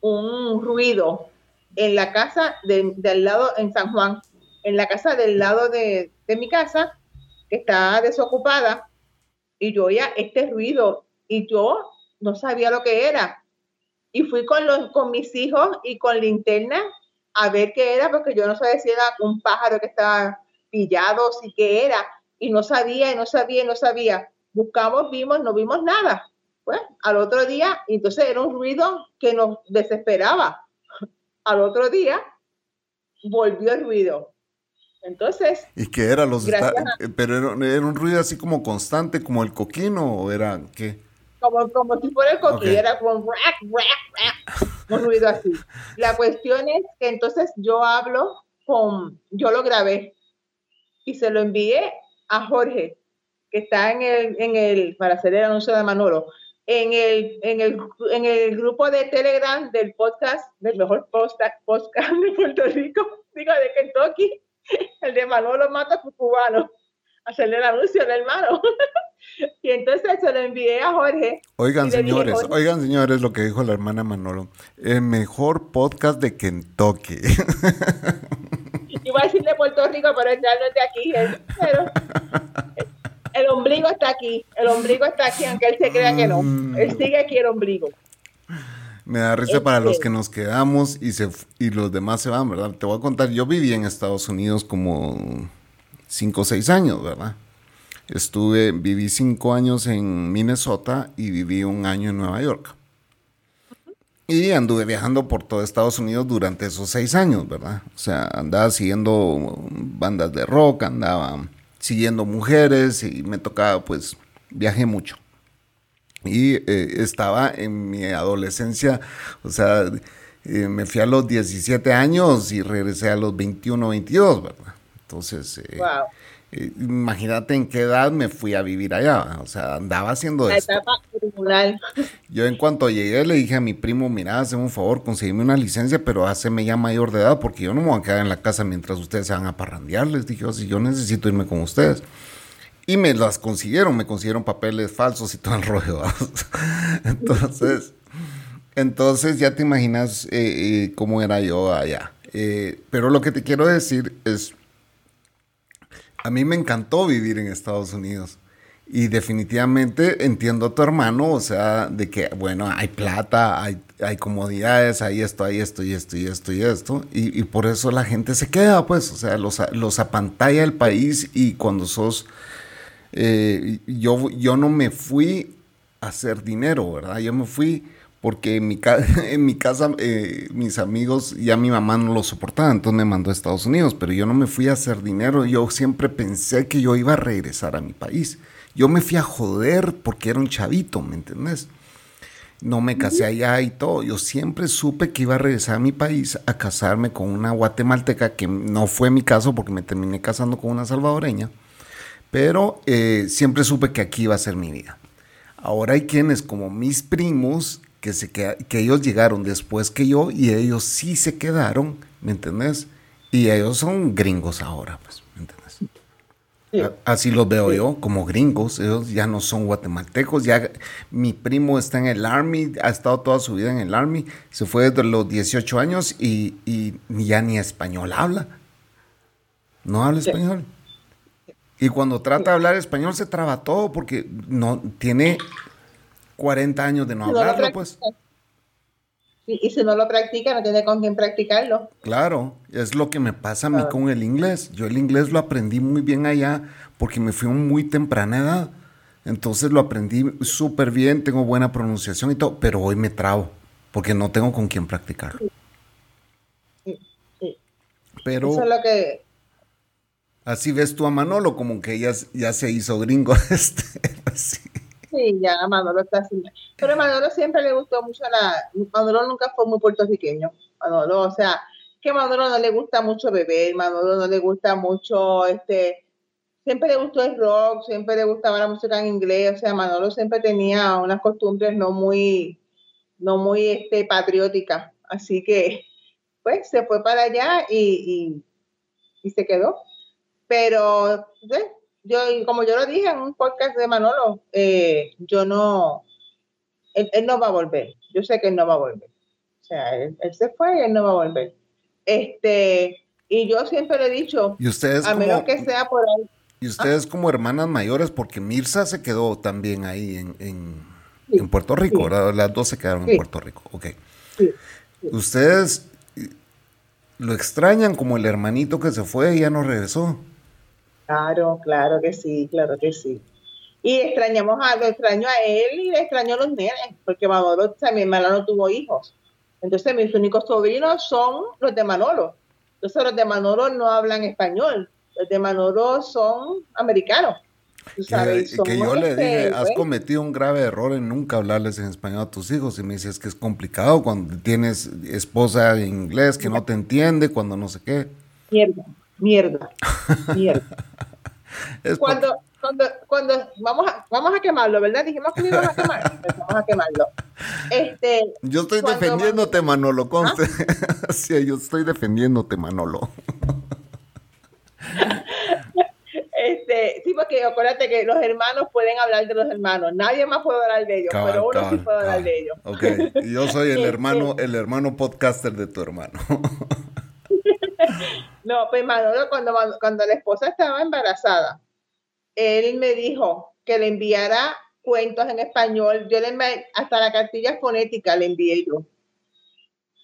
S2: un ruido en la casa de, del lado, en San Juan, en la casa del lado de, de mi casa, que está desocupada, y yo oía este ruido y yo no sabía lo que era. Y fui con, los, con mis hijos y con linterna a ver qué era, porque yo no sabía si era un pájaro que estaba pillado, si qué era, y no sabía, y no sabía, y no sabía. Buscamos, vimos, no vimos nada. Pues al otro día, entonces era un ruido que nos desesperaba. Al otro día volvió el ruido. Entonces.
S1: ¿Y qué era los Pero era, un ruido así como constante, como el coquino, o era qué?
S2: Como, como si fuera el coquino, era como un ruido así. La cuestión es que entonces yo hablo con, yo lo grabé y se lo envié a Jorge, que está en el, en el, para hacer el anuncio de Manolo, en el, en el, en el grupo de Telegram del podcast, del mejor podcast, podcast de Puerto Rico, digo, de Kentucky, el de Manolo Mata Cubano, hacerle el anuncio al hermano. Y entonces se lo envié a Jorge.
S1: Oigan, señores, oigan, señores, lo que dijo la hermana Manolo. El mejor podcast de Kentucky.
S2: Iba a decir de Puerto Rico, pero ya no es de aquí. Pero el ombligo está aquí. El ombligo está aquí, aunque él se crea que no. Mm. Él sigue aquí el ombligo.
S1: Me da risa para los este. que nos quedamos y, se, y los demás se van, ¿verdad? Te voy a contar, yo viví en Estados Unidos como 5 o 6 años, ¿verdad? Estuve, viví cinco años en Minnesota y viví un año en Nueva York. Y anduve viajando por todo Estados Unidos durante esos seis años, ¿verdad? O sea, andaba siguiendo bandas de rock, andaba siguiendo mujeres y me tocaba, pues, viajé mucho. Y eh, estaba en mi adolescencia, o sea, eh, me fui a los 17 años y regresé a los 21, 22, ¿verdad? Entonces, eh, imagínate en qué edad me fui a vivir allá, o sea, andaba haciendo eso. Yo en cuanto llegué le dije a mi primo, mira, hazme un favor, conseguime una licencia, pero haceme ya mayor de edad, porque yo no me voy a quedar en la casa mientras ustedes se van a parrandear, les dije, oh, si yo necesito irme con ustedes. Y me las consiguieron, me consiguieron papeles falsos y todo el rollo. entonces, entonces ya te imaginas eh, eh, cómo era yo allá. Eh, pero lo que te quiero decir es, a mí me encantó vivir en Estados Unidos. Y definitivamente entiendo a tu hermano, o sea, de que, bueno, hay plata, hay, hay comodidades, hay esto, hay esto y esto y esto y esto. Y, por eso la gente se queda, pues, o sea, los, los apantalla el país y cuando sos... Eh, yo, yo no me fui a hacer dinero, ¿verdad? Yo me fui porque en mi, en mi casa eh, mis amigos, ya mi mamá no lo soportaba, entonces me mandó a Estados Unidos, pero yo no me fui a hacer dinero, yo siempre pensé que yo iba a regresar a mi país. Yo me fui a joder porque era un chavito, ¿me entendés? No me casé allá y todo. Yo siempre supe que iba a regresar a mi país a casarme con una guatemalteca, que no fue mi caso porque me terminé casando con una salvadoreña, pero eh, siempre supe que aquí iba a ser mi vida. Ahora hay quienes como mis primos que, se que ellos llegaron después que yo y ellos sí se quedaron, ¿me entendés? Y ellos son gringos ahora, pues, ¿me entendés? Así los veo yo, como gringos, ellos ya no son guatemaltecos, ya mi primo está en el Army, ha estado toda su vida en el Army, se fue desde los 18 años y, y ya ni español habla. No habla español. Y cuando trata de hablar español se traba todo porque no tiene 40 años de no hablarlo, pues.
S2: Y, si no lo practica, no tiene con quién practicarlo.
S1: Claro, es lo que me pasa a mí con el inglés. Yo el inglés lo aprendí muy bien allá porque me fui a muy temprana edad. Entonces lo aprendí súper bien, tengo buena pronunciación y todo, pero hoy me trabo porque no tengo con quién practicarlo. Sí, Pero... Eso es lo que... Así ves tú a Manolo, como que ya, ya se hizo gringo. Este, así.
S2: Sí, ya Manolo está haciendo. Pero a Manolo siempre le gustó mucho la. Manolo nunca fue muy puertorriqueño. Manolo, o sea, que a Manolo no le gusta mucho beber, Manolo no le gusta mucho este. Siempre le gustó el rock, siempre le gustaba la música en inglés, o sea, Manolo siempre tenía unas costumbres no muy, no muy este, patrióticas. Así que, pues, se fue para allá y, y, se quedó. Pero, ¿ves? Yo, como yo lo dije en un podcast de Manolo, eh, yo no, él, no va a volver. Yo sé que él no va a volver. O sea, él, se fue y él no va a volver. Este, y yo siempre le he dicho,
S1: ¿Y ustedes
S2: a menos que sea por ahí.
S1: Y ustedes como hermanas mayores, porque Mirza se quedó también ahí en, en, Puerto Rico, las dos se quedaron en Puerto Rico, ok. ¿Ustedes lo extrañan como el hermanito que se fue y ya no regresó?
S2: Claro, claro que sí, claro que sí. Y extrañamos a, lo extraño a él y le extraño a los nenes, porque Manolo, también no tuvo hijos. Entonces mis únicos sobrinos son los de Manolo. Entonces los de Manolo no hablan español, los de Manolo son americanos.
S1: Sabes, que, yo le dije, has cometido un grave error en nunca hablarles en español a tus hijos. Y me dices que es complicado cuando tienes esposa en inglés que no te entiende, cuando no sé qué.
S2: Mierda mierda, mierda. cuando, cuando, cuando vamos a, vamos a quemarlo, ¿verdad? Dijimos que íbamos a quemar, vamos a quemarlo. Este,
S1: yo estoy defendiéndote, Manolo, conste. ¿Ah? sí, yo estoy defendiéndote, Manolo.
S2: Este, sí, porque acuérdate que los hermanos pueden hablar de los hermanos. Nadie más puede hablar de ellos, pero uno sí puede hablar de ellos.
S1: Ok, yo soy el este, hermano, el hermano podcaster de tu hermano.
S2: No, pues Manolo, cuando, cuando la esposa estaba embarazada, él me dijo que le enviara cuentos en español. Yo le envié, hasta la cartilla fonética le envié yo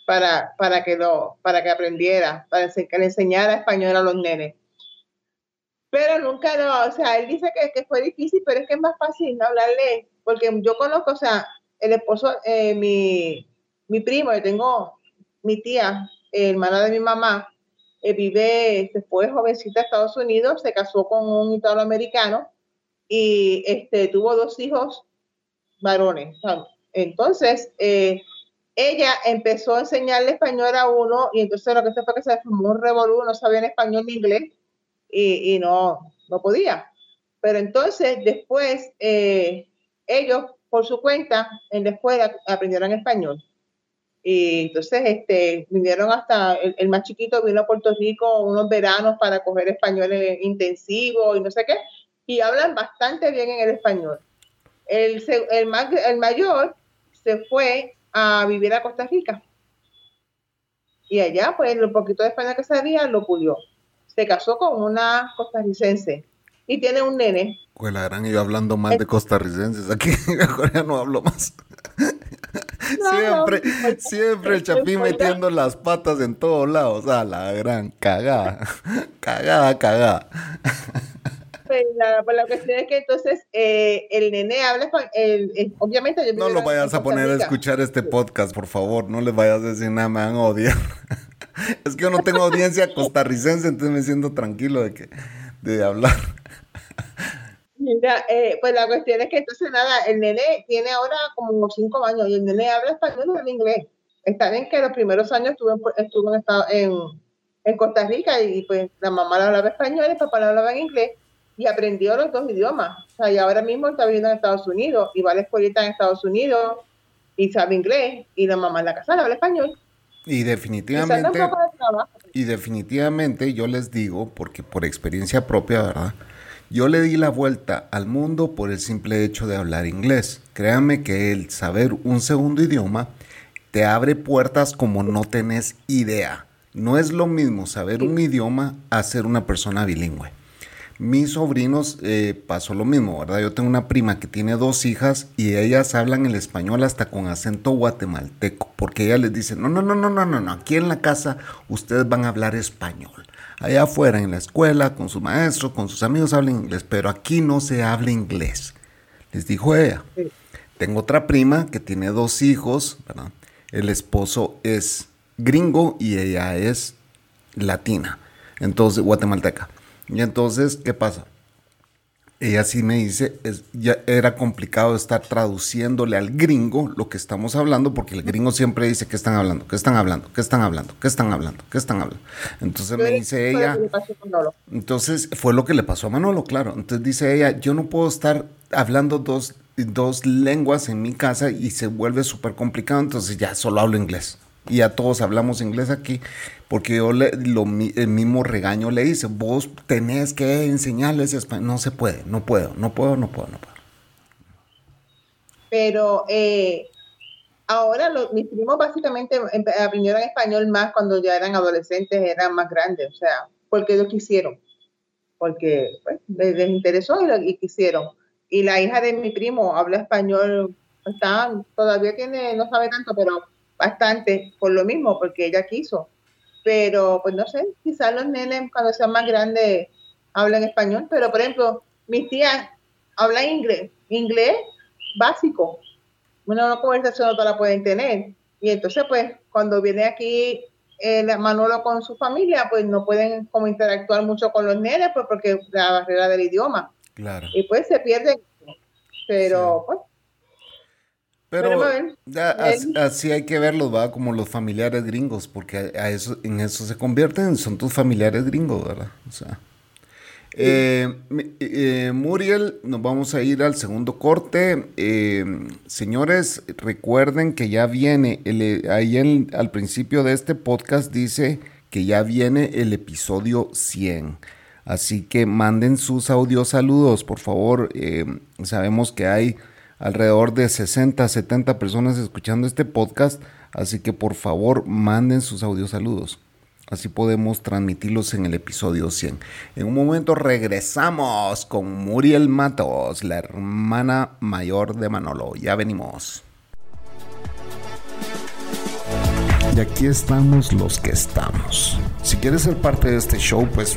S2: para, para, que, para que aprendiera, para que le enseñara español a los nenes. Pero nunca lo, o sea, él dice que, que fue difícil, pero es que es más fácil hablarle, porque yo conozco, o sea, el esposo, eh, mi, mi primo, yo tengo mi tía, hermana de mi mamá, eh, vive, se fue jovencita a Estados Unidos, se casó con un italoamericano y este, tuvo dos hijos varones. Entonces, eh, ella empezó a enseñarle español a uno y entonces lo que fue que se formó un revolú, no sabía español ni inglés y, no, no podía. Pero entonces después eh, ellos por su cuenta en la escuela aprendieron español. Y entonces este, vinieron hasta, el, más chiquito vino a Puerto Rico unos veranos para coger español intensivo y no sé qué. y hablan bastante bien en el español. El, el, el mayor se fue a vivir a Costa Rica. Y allá, pues, lo poquito de español que sabía, lo pulió. Se casó con una costarricense y tiene un nene.
S1: Pues la gran yo hablando mal de costarricenses. Aquí ya no hablo más. Siempre, siempre el chapín metiendo las patas en todos lados. A la gran cagada. Cagada, cagada.
S2: Pues la, pues la cuestión es que entonces eh, el nene habla el, obviamente
S1: no lo vayas a poner a escuchar este podcast por favor. No le vayas a decir nada me van a odiar es que yo no tengo audiencia costarricense entonces me siento tranquilo de que de hablar
S2: Mira, eh, pues la cuestión es que entonces nada, el nene tiene ahora como cinco años y el nene habla español y habla inglés. Está bien que los primeros años estuvo en, estuvo en, en, Costa Rica y pues la mamá le hablaba español y el papá le hablaba en inglés y aprendió los dos idiomas. O sea, y ahora mismo está viviendo en Estados Unidos y va a la escuelita en Estados Unidos y sabe inglés y la mamá en la casa le habla español.
S1: Y definitivamente, y definitivamente yo les digo, porque por experiencia propia, ¿verdad? Yo le di la vuelta al mundo por el simple hecho de hablar inglés. Créanme que el saber un segundo idioma te abre puertas como no tenés idea. No es lo mismo saber un idioma a ser una persona bilingüe. Mis sobrinos eh, pasó lo mismo, ¿verdad? Yo tengo una prima que tiene dos hijas y ellas hablan el español hasta con acento guatemalteco, porque ella les dice, no, no, no, no, no, no, no, aquí en la casa ustedes van a hablar español. Allá afuera, en la escuela, con sus maestros, con sus amigos hablan inglés, pero aquí no se habla inglés. Les dijo ella. Tengo otra prima que tiene dos hijos, ¿verdad? El esposo es gringo y ella es latina, entonces guatemalteca. Y entonces, ¿qué pasa? Ella sí me dice, es, ya era complicado estar traduciéndole al gringo lo que estamos hablando, porque el gringo siempre dice que están hablando, que están hablando, que están hablando, que están hablando, que están hablando. Entonces me dice ella, entonces fue lo que le pasó a Manolo, claro. Entonces dice ella, yo no puedo estar hablando dos, dos lenguas en mi casa y se vuelve súper complicado, entonces ya solo hablo inglés y a todos hablamos inglés aquí, porque yo le, lo, el mismo regaño le hice, vos tenés que enseñarles español, no se puede, no puedo, no puedo, no puedo, no puedo.
S2: Pero eh, ahora mis primos básicamente aprendieron español más cuando ya eran adolescentes, eran más grandes, o sea, porque lo quisieron, porque pues, les, interesó y, y quisieron. Y la hija de mi primo habla español, está, todavía tiene, no sabe tanto, pero bastante por lo mismo, porque ella quiso. Pero, pues no sé, quizás los nenes cuando sean más grandes hablan español, pero por ejemplo, mis tías hablan inglés, inglés básico. Una conversación no toda la pueden tener. Y entonces, pues, cuando viene aquí el Manolo con su familia, pues no pueden como interactuar mucho con los nenes, pues porque la barrera del idioma.
S1: Claro.
S2: Y pues se pierden. Pero, pues,
S1: pero así, hay que verlos, va, como los familiares gringos, porque a eso, en eso se convierten, son tus familiares gringos, ¿verdad? O sea. Eh, eh, Muriel, nos vamos a ir al segundo corte. Eh, señores, recuerden que ya viene, el, ahí al principio de este podcast dice que ya viene el episodio 100. Así que manden sus audios saludos, por favor. sabemos que hay alrededor de 60, 70 personas escuchando este podcast, así que por favor manden sus audios saludos. Así podemos transmitirlos en el episodio 100. En un momento regresamos con Muriel Matos, la hermana mayor de Manolo. Ya venimos. Y aquí estamos los que estamos. Si quieres ser parte de este show, pues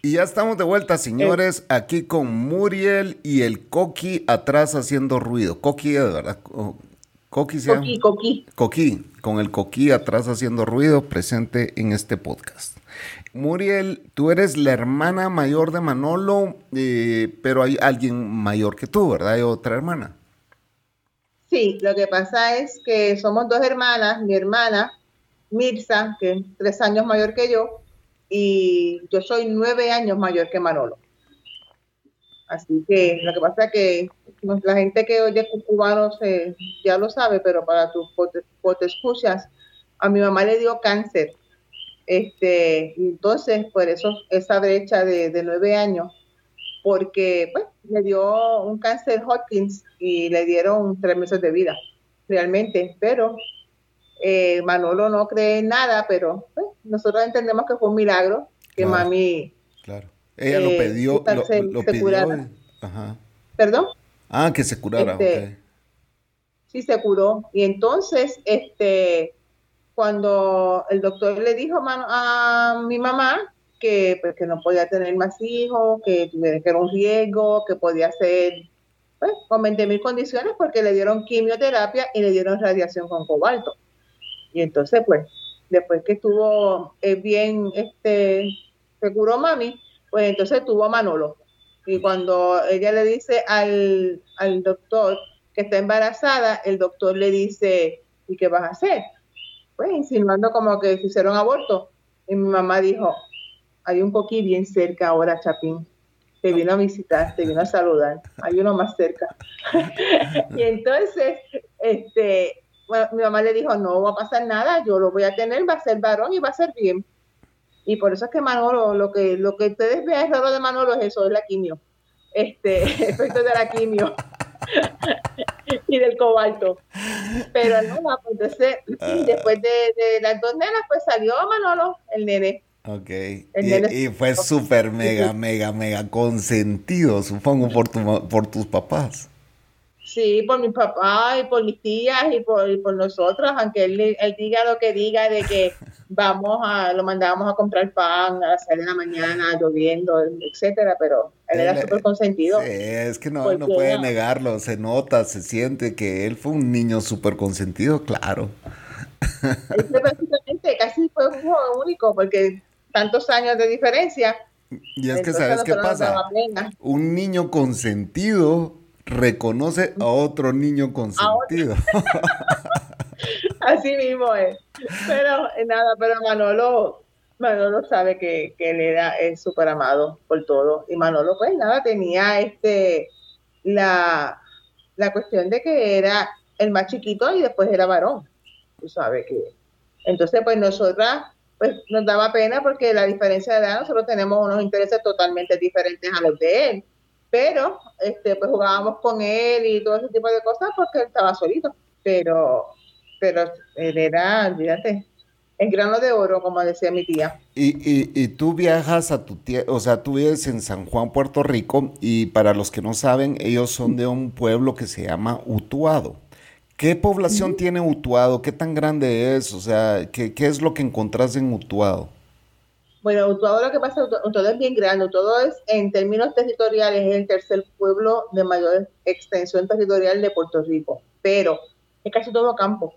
S1: Y ya estamos de vuelta, señores, aquí con Muriel y el Coqui atrás haciendo ruido. Coqui, de verdad. Coqui se
S2: Coqui, Coqui.
S1: Coqui, con el Coqui atrás haciendo ruido, presente en este podcast. Muriel, tú eres la hermana mayor de Manolo, eh, pero hay alguien mayor que tú, ¿verdad? Hay otra hermana.
S2: Sí, lo que pasa es que somos dos hermanas, mi hermana Mirza, que es tres años mayor que yo, y yo soy nueve años mayor que Manolo. Así que lo que pasa es que la gente que oye cubanos ya lo sabe, pero para tus escuchas, a mi mamá le dio cáncer. Este, entonces, por eso esa brecha de, de nueve años, porque pues, le dio un cáncer Hodgkins y le dieron tres meses de vida, realmente, pero eh, Manolo no cree en nada, pero pues, nosotros entendemos que fue un milagro que mami.
S1: Claro. Ella lo eh, pidió. lo, pidió
S2: Ajá. ¿Perdón?
S1: Ah, que se curara. Este,
S2: sí, se curó. Y entonces, este, cuando el doctor le dijo a mi mamá que, pues, que no podía tener más hijos, que, que era un riesgo, que podía ser pues, con 20 mil condiciones porque le dieron quimioterapia y le dieron radiación con cobalto. Y entonces, pues, después que estuvo eh, bien, este, se mami, pues entonces tuvo Manolo. Y cuando ella le dice al, al doctor que está embarazada, el doctor le dice, ¿y qué vas a hacer? Pues insinuando como que se hicieron aborto. Y mi mamá dijo, hay un coquí bien cerca ahora, Chapín. Te vino a visitar, te vino a saludar. Hay uno más cerca. y entonces, este, mi mamá le dijo, no va a pasar nada, yo lo voy a tener, va a ser varón y va a ser bien. Y por eso es que Manolo, lo que, lo que ustedes vean raro de Manolo es eso, es la quimio. Este, efecto de la quimio. y del cobalto. Pero no, entonces, ah. después de, las dos nenas, pues salió Manolo, el nene.
S1: Ok. Y, fue súper, mega, mega, mega consentido, supongo, por, tu, por tus papás.
S2: Sí, por mi papá y por mis tías y por, por nosotros, aunque él, diga lo que diga de que vamos a, lo mandábamos a comprar pan a las 6 de la mañana, lloviendo, etcétera, pero él era súper consentido.
S1: Sí, es que no, no puede negarlo, se nota, se siente que él fue un niño súper consentido, claro.
S2: Prácticamente casi fue un juego único, porque tantos años de diferencia.
S1: Y es que, ¿sabes qué pasa? Un niño consentido reconoce a otro niño consentido.
S2: Así mismo es. Pero eh, nada, pero Manolo, Manolo sabe que, que él era súper amado por todo. Y Manolo, pues nada, tenía este la, la cuestión de que era el más chiquito y después era varón. Tú sabes que. Entonces, pues nosotras, pues nos daba pena porque la diferencia de edad, nosotros tenemos unos intereses totalmente diferentes a los de él pero este pues jugábamos con él y todo ese tipo de cosas porque él estaba solito, pero pero él era, fíjate, el grano de oro, como decía mi tía.
S1: Y, y, y tú viajas a tu tía, o sea, tú vives en San Juan, Puerto Rico, y para los que no saben, ellos son de un pueblo que se llama Utuado. ¿Qué población tiene Utuado? ¿Qué tan grande es? O sea, ¿qué, qué es lo que encontrás en Utuado?
S2: Bueno, todo lo que pasa, todo es bien grande, todo es en términos territoriales, es el tercer pueblo de mayor extensión territorial de Puerto Rico, pero es casi todo campo.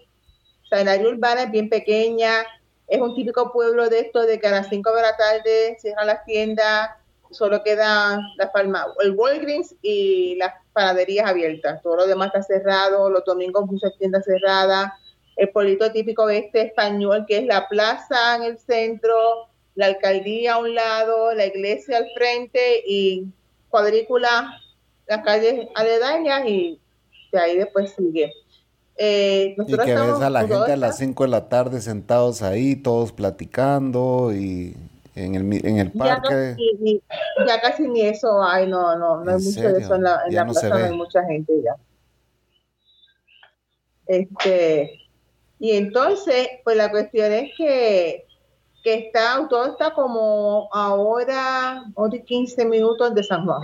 S2: O sea, el área urbana es bien pequeña, es un típico pueblo de esto de que a las 5 de la tarde cierran las tiendas, solo queda la farma, el Walgreens y las panaderías abiertas. Todo lo demás está cerrado, los domingos muchas tiendas cerradas. El pueblito típico este español, que es la plaza en el centro, la alcaldía a un lado, la iglesia al frente y cuadrícula las calles aledañas y de ahí después sigue.
S1: Eh, y que ves a la gente a las 5 de la tarde sentados ahí, todos platicando y en el, en el parque.
S2: Ya, casi ni eso hay, no, no, no hay mucho de eso en la, en la plaza, no hay mucha gente ya. Este, y entonces, pues la cuestión es que que está, todo está como ahora, hora 15 minutos de San Juan.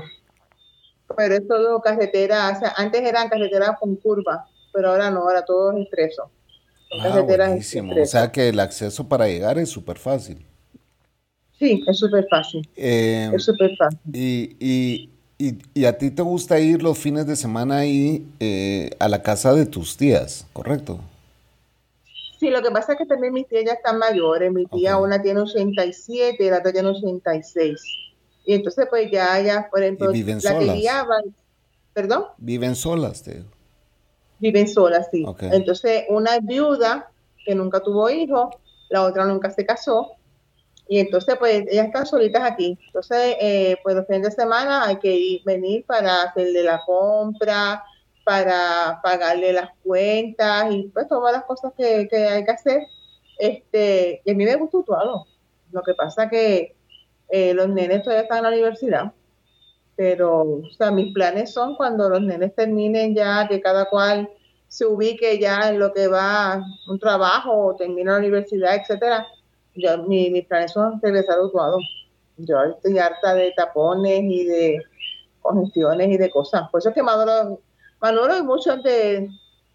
S2: Pero es todo carretera, o sea, antes eran carreteras con curva, pero ahora no, ahora todo es estrecho.
S1: Ah, buenísimo. O sea que el acceso para llegar es súper fácil.
S2: Sí, es súper fácil.
S1: Eh, es súper fácil. Y, y, y, y, a ti te gusta ir los fines de semana ahí eh, a la casa de tus tías, ¿correcto?
S2: Sí, lo que pasa es que también mis tías ya están mayores. Mi tía una tiene 87 y la otra tiene 86. Y entonces, pues ya, ya, por ejemplo,
S1: viven la solas?
S2: ¿Perdón?
S1: Viven solas, tío.
S2: Viven solas, sí. Entonces, una es viuda que nunca tuvo hijos, la otra nunca se casó. Y entonces, pues, ellas están solitas aquí. Entonces, eh, pues, los fines de semana hay que ir, venir para hacerle la compra, para pagarle las cuentas y pues todas las cosas que, hay que hacer. Este, y a mí me gusta todo. Lo que pasa que eh, los nenes todavía están en la universidad pero, o sea, mis planes son cuando los nenes terminen ya, que cada cual se ubique ya en lo que va un trabajo termina la universidad, etcétera. Yo, mi, mis planes son regresar a Utuado. Yo estoy harta de tapones y de congestiones y de cosas. Por eso es que Manolo, Manolo y muchos de,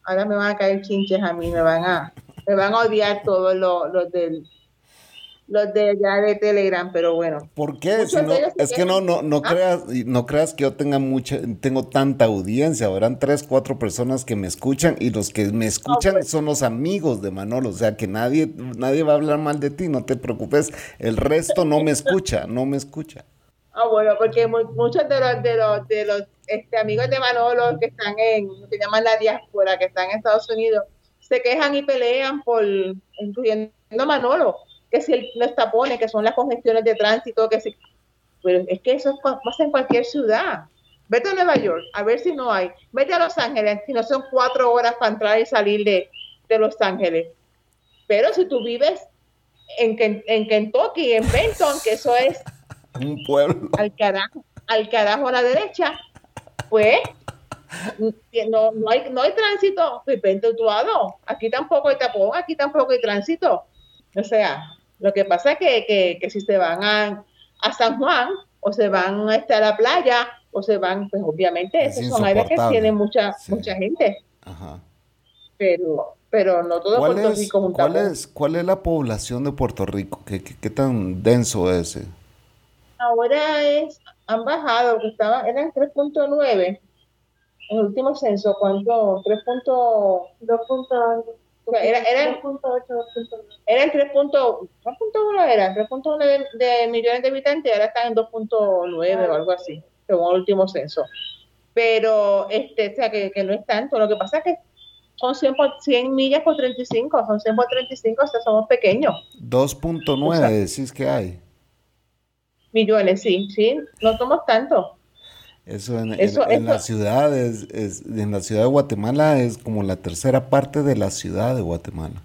S2: ahora me van a caer chinches a mí, me van a, me van a odiar todos los, los del los de allá de Telegram, pero bueno.
S1: ¿Por qué? es que no, no, no, ¿Ah? creas, no creas que yo tenga mucha, tengo tanta audiencia. Habrán tres, cuatro personas que me escuchan y los que me escuchan pues. son los amigos de Manolo. O sea que nadie, nadie va a hablar mal de ti, no te preocupes. El resto no me escucha, no me escucha.
S2: Ah, bueno, porque muchos de los, de los, de los este, amigos de Manolo que están en, que llaman la diáspora, que están en Estados Unidos, se quejan y pelean por, incluyendo a Manolo que si el, los tapones, que son las congestiones de tránsito, que si... Pero es que eso pasa en cualquier ciudad. Vete a Nueva York, a ver si no hay. Vete a Los Ángeles, si no son cuatro horas para entrar y salir de, de Los Ángeles. Pero si tú vives en, en Kentucky, en Benton, que eso es
S1: un pueblo
S2: al carajo, al carajo a la derecha, pues no, no, hay, no hay tránsito, pues vente Aquí tampoco hay tapón, aquí tampoco hay tránsito. O sea, lo que pasa es que, que, si se van a, a, San Juan o se van a, estar a la playa o se van, pues obviamente esas son áreas que tienen mucha, mucha gente. Ajá. Pero, pero no todo Puerto Rico
S1: ¿cuál es, ¿Cuál es la población de Puerto Rico? ¿Qué, qué, tan denso es?
S2: Ahora es, han bajado, estaban, eran 3.9 en el último censo, ¿cuánto? 3.2 era, era, 3.8, era el 3.1 era, 3.1 de, de, millones de habitantes, ahora están en 2.9 o algo así, según el último censo. Pero, este, o sea, que, que no es tanto. Lo que pasa es que son 100, 100 millas por 35, son 100 por 35, o sea, somos pequeños.
S1: 2.9 decís que hay.
S2: Millones, sí, sí, no somos tanto.
S1: Eso en, la ciudad es, en la ciudad de Guatemala es como la tercera parte de la ciudad de Guatemala.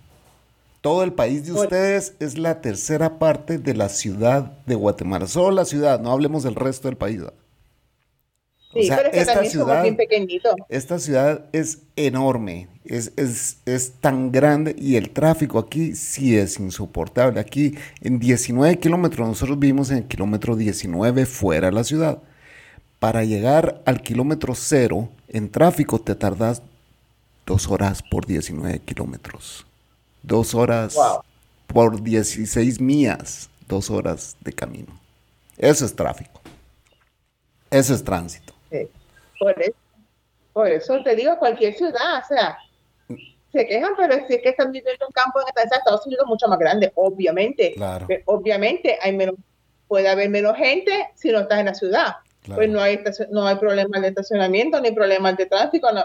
S1: Todo el país de ustedes es la tercera parte de la ciudad de Guatemala. Solo la ciudad, no hablemos del resto del país.
S2: Sí, pero esta ciudad,
S1: esta ciudad es enorme, es, es, es, tan grande y el tráfico aquí sí es insoportable. Aquí en 19 kilómetros, nosotros vivimos en el kilómetro 19 fuera de la ciudad para llegar al kilómetro cero en tráfico te tardas dos horas por 19 kilómetros. Dos horas por 16 millas, dos horas de camino. Eso es tráfico. Eso es tránsito.
S2: Por, eso, te digo, cualquier ciudad, o sea, se quejan, pero es que están viviendo en un campo en Estados Unidos mucho más grande, obviamente. Claro. Obviamente hay menos, puede haber menos gente si no estás en la ciudad pues no hay, no hay problemas de estacionamiento ni problemas de tráfico, no.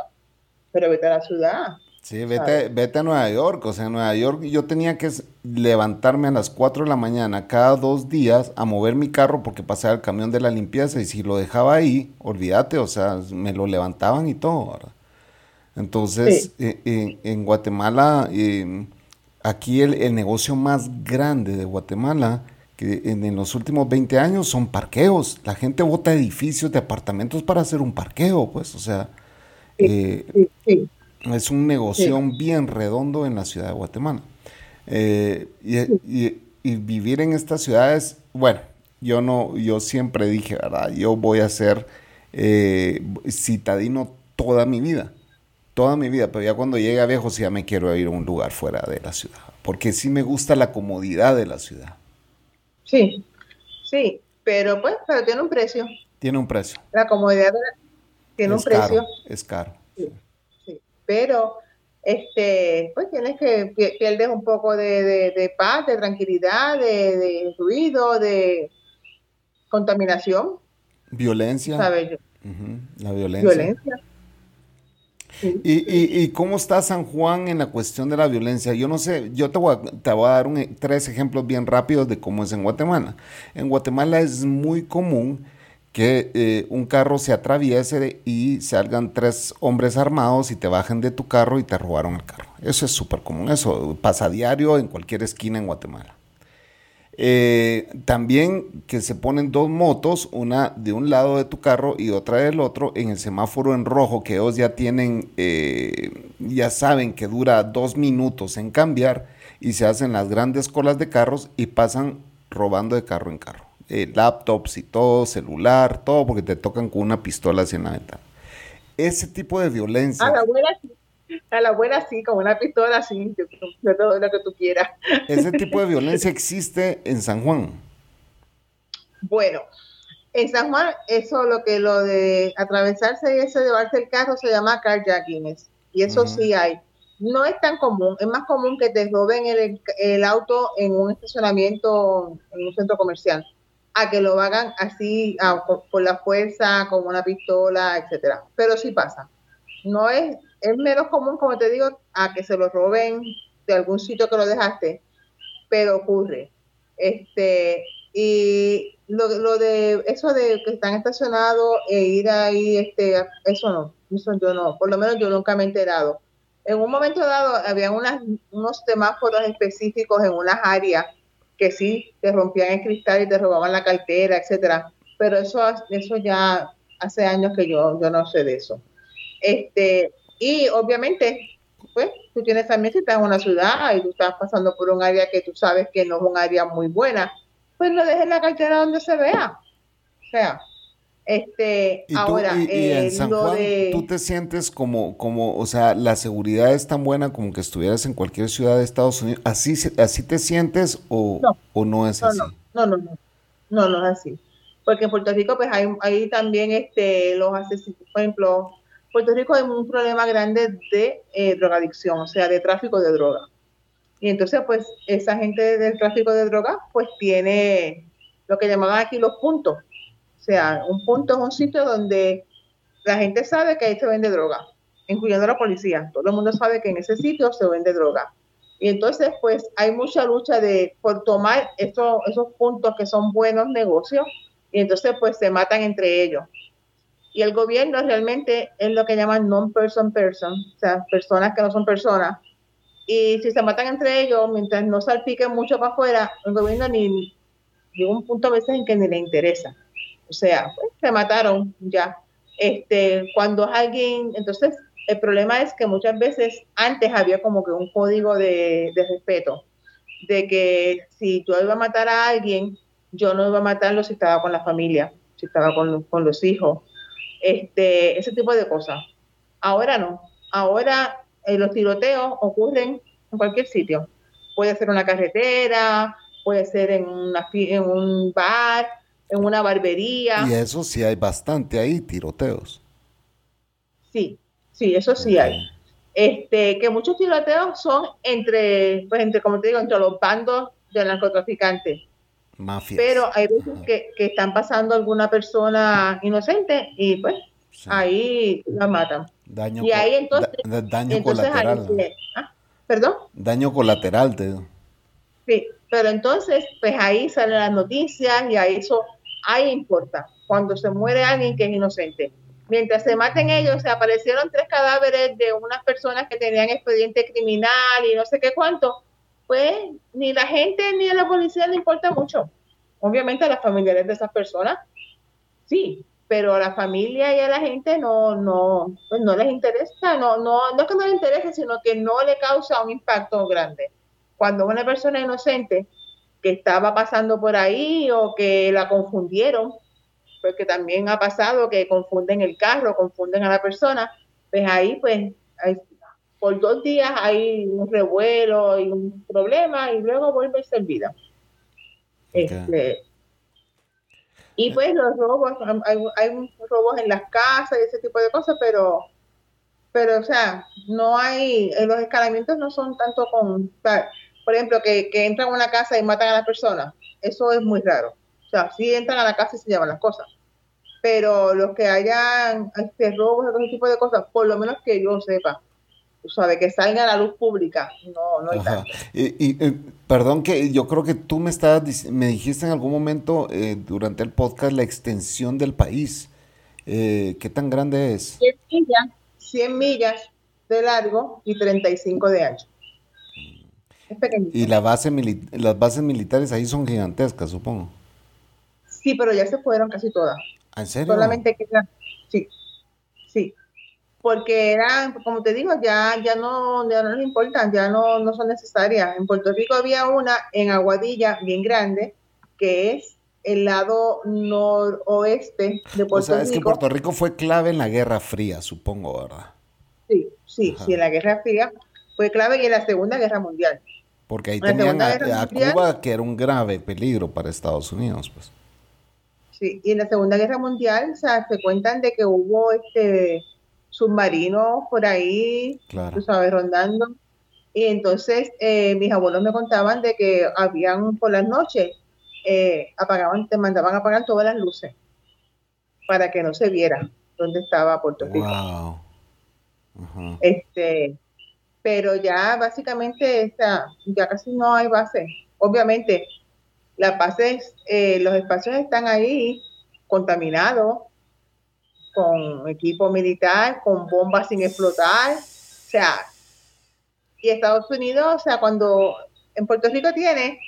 S2: pero vete a la ciudad.
S1: Sí, vete, vete a Nueva York. O sea, en Nueva York yo tenía que levantarme a las 4 de la mañana cada dos días a mover mi carro porque pasaba el camión de la limpieza y si lo dejaba ahí, olvídate, o sea, me lo levantaban y todo, ¿verdad? Entonces, eh, en Guatemala, eh, aquí el, el, negocio más grande de Guatemala en, los últimos 20 años son parqueos. La gente vota edificios de apartamentos para hacer un parqueo, pues, o sea, eh, es un negocio bien redondo en la ciudad de Guatemala. Eh, y, vivir en estas ciudades, bueno, yo no, yo siempre dije, ¿verdad? Yo voy a ser eh, citadino toda mi vida, toda mi vida, pero ya cuando llegue a viejo sí ya me quiero ir a un lugar fuera de la ciudad, porque sí me gusta la comodidad de la ciudad.
S2: Sí, sí, pero pues, pero tiene un precio.
S1: Tiene un precio.
S2: La comodidad tiene un precio.
S1: es caro.
S2: Pero, este, pues tienes que, pierdes un poco de, paz, de tranquilidad, de, ruido, de contaminación.
S1: Violencia.
S2: ¿Sabes?
S1: La violencia. Violencia. ¿Y, cómo está San Juan en la cuestión de la violencia? Yo no sé, yo te voy a, te voy a dar tres ejemplos bien rápidos de cómo es en Guatemala. En Guatemala es muy común que eh, un carro se atraviese y salgan tres hombres armados y te bajen de tu carro y te robaron el carro. Eso es súper común, eso pasa a diario en cualquier esquina en Guatemala. Eh, también que se ponen dos motos, una de un lado de tu carro y otra del otro, en el semáforo en rojo, que ellos ya tienen, eh, ya saben que dura dos minutos en cambiar y se hacen las grandes colas de carros y pasan robando de carro en carro. Eh, laptops y todo, celular, todo, porque te tocan con una pistola hacia la ventana. Ese tipo de violencia.
S2: A la buena, a la buena sí, con una pistola sí, todo lo que tú quieras.
S1: Ese tipo de violencia existe en San Juan.
S2: Bueno, en San Juan, eso lo que lo de atravesarse y ese de llevarse el carro se llama carjacking. Y eso sí hay. No es tan común, es más común que te roben el, el auto en un estacionamiento, en un centro comercial a que lo hagan así por la fuerza, con una pistola, etcétera. Pero sí pasa. No es, es menos común, como te digo, a que se lo roben de algún sitio que lo dejaste, pero ocurre. Este, y lo, lo de eso de que están estacionados e ir ahí, este, eso no, eso yo no, por lo menos yo nunca me he enterado. En un momento dado había unas, unos semáforos específicos en unas áreas que sí te rompían el cristal y te robaban la cartera, etcétera. Pero eso, eso ya hace años que yo, yo no sé de eso. Este, y obviamente, pues, tú tienes también, si estás en una ciudad y tú estás pasando por un área que tú sabes que no es un área muy buena, pues no dejes la cartera donde se vea. O sea, este, ahora,
S1: y, en San Juan, tú te sientes como, como, o sea, la seguridad es tan buena como que estuvieras en cualquier ciudad de Estados Unidos. ¿Así, así te sientes o no, o no es así?
S2: No, no, no, no, no, es así. Porque en Puerto Rico, pues hay, hay también este, los asesinos, por ejemplo, Puerto Rico hay un problema grande de eh, drogadicción, o sea, de tráfico de droga. Y entonces, pues, esa gente del tráfico de droga, pues tiene lo que llamaban aquí los puntos o sea, un punto es un sitio donde la gente sabe que ahí se vende droga, incluyendo la policía. Todo el mundo sabe que en ese sitio se vende droga. Y entonces, pues, hay mucha lucha de por tomar estos, esos puntos que son buenos negocios, y entonces, pues, se matan entre ellos. Y el gobierno realmente es lo que llaman non-person person, o sea, personas que no son personas. Y si se matan entre ellos, mientras no salpiquen mucho para afuera, el gobierno ni llega un punto a veces en que ni le interesa. O sea, pues, se mataron ya. Este, cuando alguien, entonces el problema es que muchas veces antes había como que un código de, respeto, de que si yo iba a matar a alguien, yo no iba a matarlo si estaba con la familia, si estaba con, los hijos, este, ese tipo de cosas. Ahora no, ahora eh, los tiroteos ocurren en cualquier sitio. Puede ser una carretera, puede ser en, una, en un bar, en una barbería.
S1: Y eso sí hay bastante ahí, tiroteos.
S2: Sí, sí, eso sí hay. Este, que muchos tiroteos son entre, pues entre, como te digo, entre los bandos de narcotraficantes. Mafias. Pero hay veces que, están pasando alguna persona inocente y pues ahí la matan.
S1: Daño,
S2: y ahí entonces,
S1: daño colateral.
S2: ¿ah? ¿Perdón?
S1: Daño colateral, te
S2: Sí, pero entonces, pues ahí salen las noticias y ahí eso ahí importa, cuando se muere alguien que es inocente. Mientras se maten ellos, se aparecieron tres cadáveres de unas personas que tenían expediente criminal y no sé qué cuánto, pues ni la gente ni la policía le importa mucho. Obviamente a las familiares de esas personas, sí, pero a la familia y a la gente no, no, pues no les interesa, no, no, no es que no les interese, sino que no le causa un impacto grande. Cuando una persona inocente que estaba pasando por ahí o que la confundieron, porque también ha pasado que confunden el carro, confunden a la persona, pues ahí pues por dos días hay un revuelo y un problema y luego vuelve a ser vida. Este, y pues los robos, hay, hay, robos en las casas y ese tipo de cosas, pero, pero o sea, no hay, los escalamientos no son tanto con, por ejemplo, que, entran a una casa y matan a las personas, eso es muy raro. O sea, sí entran a la casa y se llevan las cosas, pero los que hayan este, robos, otro tipo de cosas, por lo menos que yo sepa, tú sabes, que salga a la luz pública, no, no hay tanto.
S1: Y, y, perdón que yo creo que tú me estabas, me dijiste en algún momento eh, durante el podcast la extensión del país. Eh, ¿Qué tan grande es?
S2: 100 millas, 100 millas de largo y 35 de ancho. Es pequeñito.
S1: Y la base las bases militares ahí son gigantescas, supongo.
S2: Sí, pero ya se fueron casi todas.
S1: ¿En serio?
S2: Solamente quedan, sí, sí. Porque eran, como te digo, ya, ya no, ya no les importan, ya no, no son necesarias. En Puerto Rico había una en Aguadilla bien grande, que es el lado noroeste de Puerto Rico. O sea, es
S1: que Puerto Rico fue clave en la Guerra Fría, supongo, ¿verdad?
S2: Sí, sí, sí, en la Guerra Fría fue clave y en la Segunda Guerra Mundial.
S1: Porque ahí tenían a, Cuba, que era un grave peligro para Estados Unidos, pues.
S2: Sí, y en la Segunda Guerra Mundial, o sea, se cuentan de que hubo este submarinos por ahí, tú sabes, rondando. Y entonces eh, mis abuelos me contaban de que habían por las noches, eh, apagaban, te mandaban a apagar todas las luces para que no se viera dónde estaba Puerto Rico. Este, pero ya básicamente esta, ya casi no hay base. Obviamente, las bases, eh, los espacios están ahí contaminados, con equipo militar, con bombas sin explotar, o sea, y Estados Unidos, o sea, cuando en Puerto Rico tiene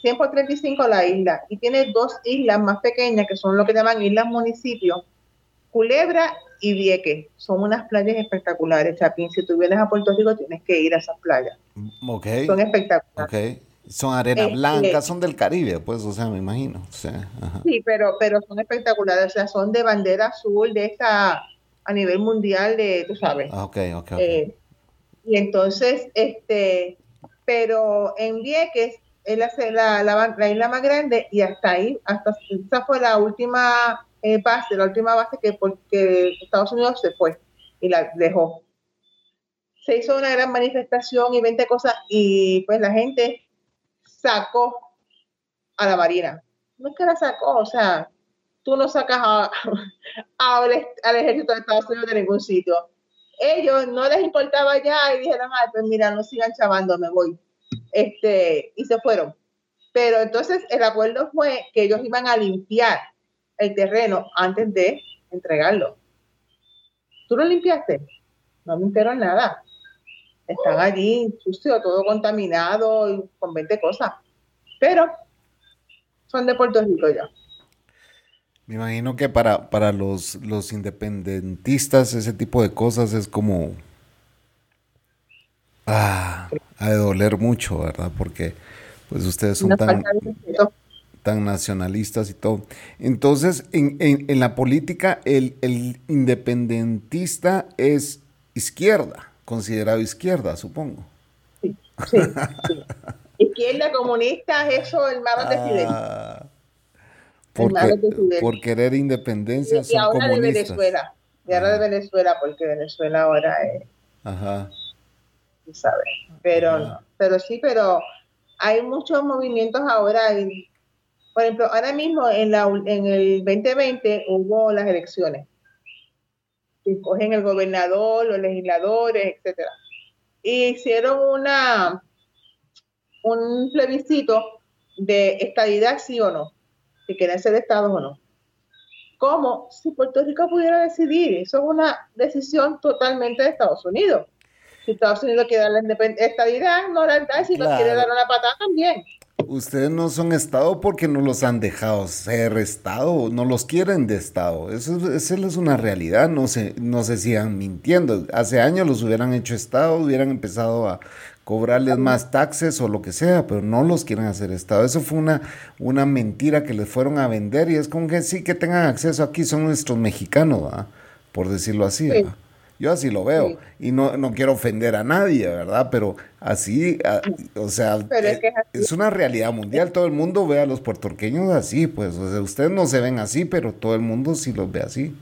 S2: 100 por 35 la isla y tiene dos islas más pequeñas que son lo que llaman islas municipios, Culebra y Vieques. Son unas playas espectaculares, Chapín. Si tú vienes a Puerto Rico tienes que ir a esas playas.
S1: Okay.
S2: Son espectaculares.
S1: Okay. Son arena este, blanca, son del Caribe, pues, o sea, me imagino.
S2: Sí, pero, pero son espectaculares, o sea, son de bandera azul de esta, a nivel mundial de, tú sabes.
S1: Ah, ok, ok.
S2: Eh, y entonces, este, pero en Vieques es la, la, la, isla más grande y hasta ahí, hasta esa fue la última eh, base, la última base que porque Estados Unidos se fue y la dejó. Se hizo una gran manifestación y 20 cosas y pues la gente sacó a la Marina. No es que la sacó, o sea, tú no sacas a, al ejército de Estados Unidos de ningún sitio. Ellos no les importaba ya y dijeron, ay, pues mira, no sigan chavando, me voy. Este, y se fueron. Pero entonces el acuerdo fue que ellos iban a limpiar el terreno antes de entregarlo. ¿Tú lo limpiaste? No me entero nada están allí sucio, todo contaminado y con 20 cosas. Pero son de Puerto Rico ya.
S1: Me imagino que para, para los, los independentistas ese tipo de cosas es como... Ah, ha de doler mucho, ¿verdad? Porque pues ustedes son tan, tan nacionalistas y todo. Entonces, en, en, la política, el, el independentista es izquierda considerado izquierda, supongo.
S2: Sí, sí, Izquierda comunista, eso, hermanos de Fidel.
S1: Ah, por, querer independencia y, son ahora de
S2: Venezuela. Y ahora de Venezuela, porque Venezuela ahora es.
S1: Ajá.
S2: Sabes. Pero, pero sí, pero hay muchos movimientos ahora. Por ejemplo, ahora mismo en, la, en el 2020 hubo las elecciones que escogen el gobernador, los legisladores, etcétera. hicieron una un plebiscito de estadidad sí o no, si quieren ser estados o no. Como si Puerto Rico pudiera decidir, eso es una decisión totalmente de Estados Unidos. Si Estados Unidos quiere dar la estadidad, no la da, si no quiere dar una patada también.
S1: Ustedes no son Estado porque no los han dejado ser Estado, no los quieren de Estado. Eso, eso es una realidad, no se, no se sigan mintiendo. Hace años los hubieran hecho Estado, hubieran empezado a cobrarles más taxes o lo que sea, pero no los quieren hacer Estado. Eso fue una, una mentira que les fueron a vender y es como que sí que tengan acceso aquí, son nuestros mexicanos, por decirlo así. Yo así lo veo. Y no, no quiero ofender a nadie, ¿verdad? Pero así, o sea, eh, es, una realidad mundial. Todo el mundo ve a los puertorriqueños así, pues. O sea, ustedes no se ven así, pero todo el mundo sí los ve así.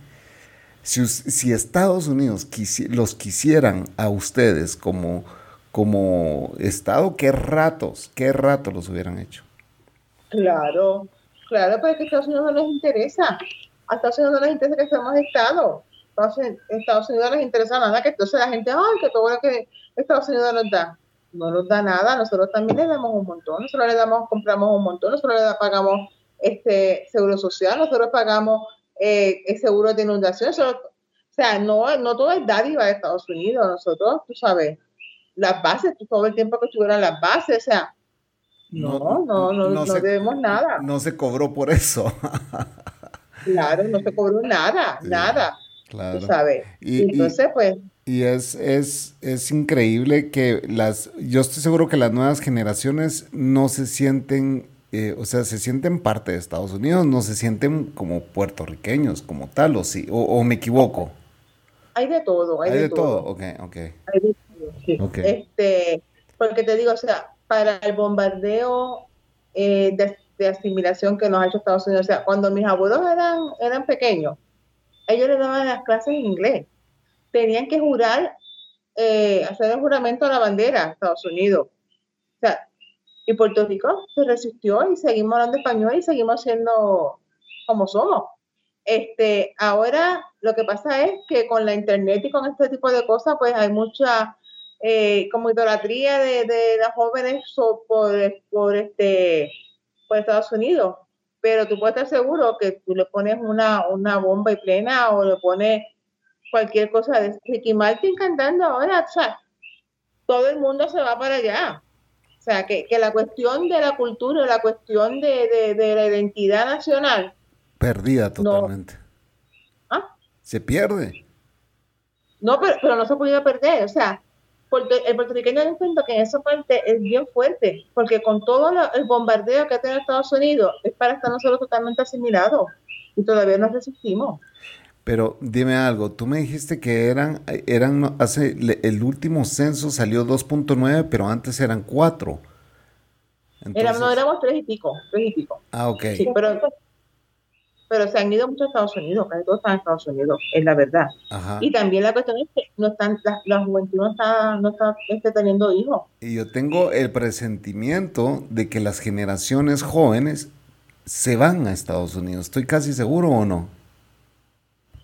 S1: Si, si Estados Unidos los quisieran a ustedes como, como Estado, qué ratos, qué ratos los hubieran hecho.
S2: Claro, claro, pero que Estados Unidos no les interesa. a Estados Unidos no les interesa que seamos Estado. Estados Unidos les interesa nada, que entonces la gente, ay, que todo lo que Estados Unidos nos da. No nos da nada, nosotros también le damos un montón, nosotros le damos, compramos un montón, nosotros le pagamos este seguro social, nosotros pagamos eh, el seguro de inundación, o sea, no, no todo es dádiva de Estados Unidos, nosotros, tú sabes, las bases, todo el tiempo que estuvieron las bases, o sea, no, no, no, no, debemos nada.
S1: No se cobró por eso.
S2: claro, no se cobró nada, nada. Claro. Tú sabes. Y, entonces, pues.
S1: Y es, es, es increíble que las. Yo estoy seguro que las nuevas generaciones no se sienten. Eh, o sea, se sienten parte de Estados Unidos, no se sienten como puertorriqueños, como tal, o sí, o, me equivoco.
S2: Hay de todo, hay, de, todo.
S1: ok, ok.
S2: Hay de todo, sí. Este, porque te digo, o sea, para el bombardeo eh, de, asimilación que nos ha hecho Estados Unidos. O sea, cuando mis abuelos eran, eran pequeños, ellos les daban las clases en inglés. Tenían que jurar, eh, hacer el juramento a la bandera de Estados Unidos. O sea, y Puerto Rico se resistió y seguimos hablando español y seguimos siendo como somos. Este, ahora lo que pasa es que con la internet y con este tipo de cosas, pues hay mucha eh, como idolatría de, de las jóvenes por, por, este, por Estados Unidos. Pero tú puedes estar seguro que tú le pones una, una bomba y plena o le pones cualquier cosa de Ricky Martin cantando ahora, o sea, todo el mundo se va para allá. O sea, que, que la cuestión de la cultura, la cuestión de, de, la identidad nacional.
S1: Perdida totalmente. ¿Ah? Se pierde.
S2: No, pero, pero no se podía perder. O sea, el puertorriqueño entiendo que en esa parte es bien fuerte, porque con todo el bombardeo que ha tenido Estados Unidos, es para estar nosotros totalmente asimilados y todavía nos resistimos.
S1: Pero dime algo, tú me dijiste que eran, eran hace, el último censo salió 2.9, pero antes eran 4.
S2: no, éramos 3 y pico, 3 y pico.
S1: Ah, ok.
S2: Sí, pero pero se han ido mucho a Estados Unidos, casi todos están en Estados Unidos, es la verdad. Y también la cuestión es que no están, la, juventud no está, no está este, teniendo hijos.
S1: Y yo tengo el presentimiento de que las generaciones jóvenes se van a Estados Unidos. ¿Estoy casi seguro o no?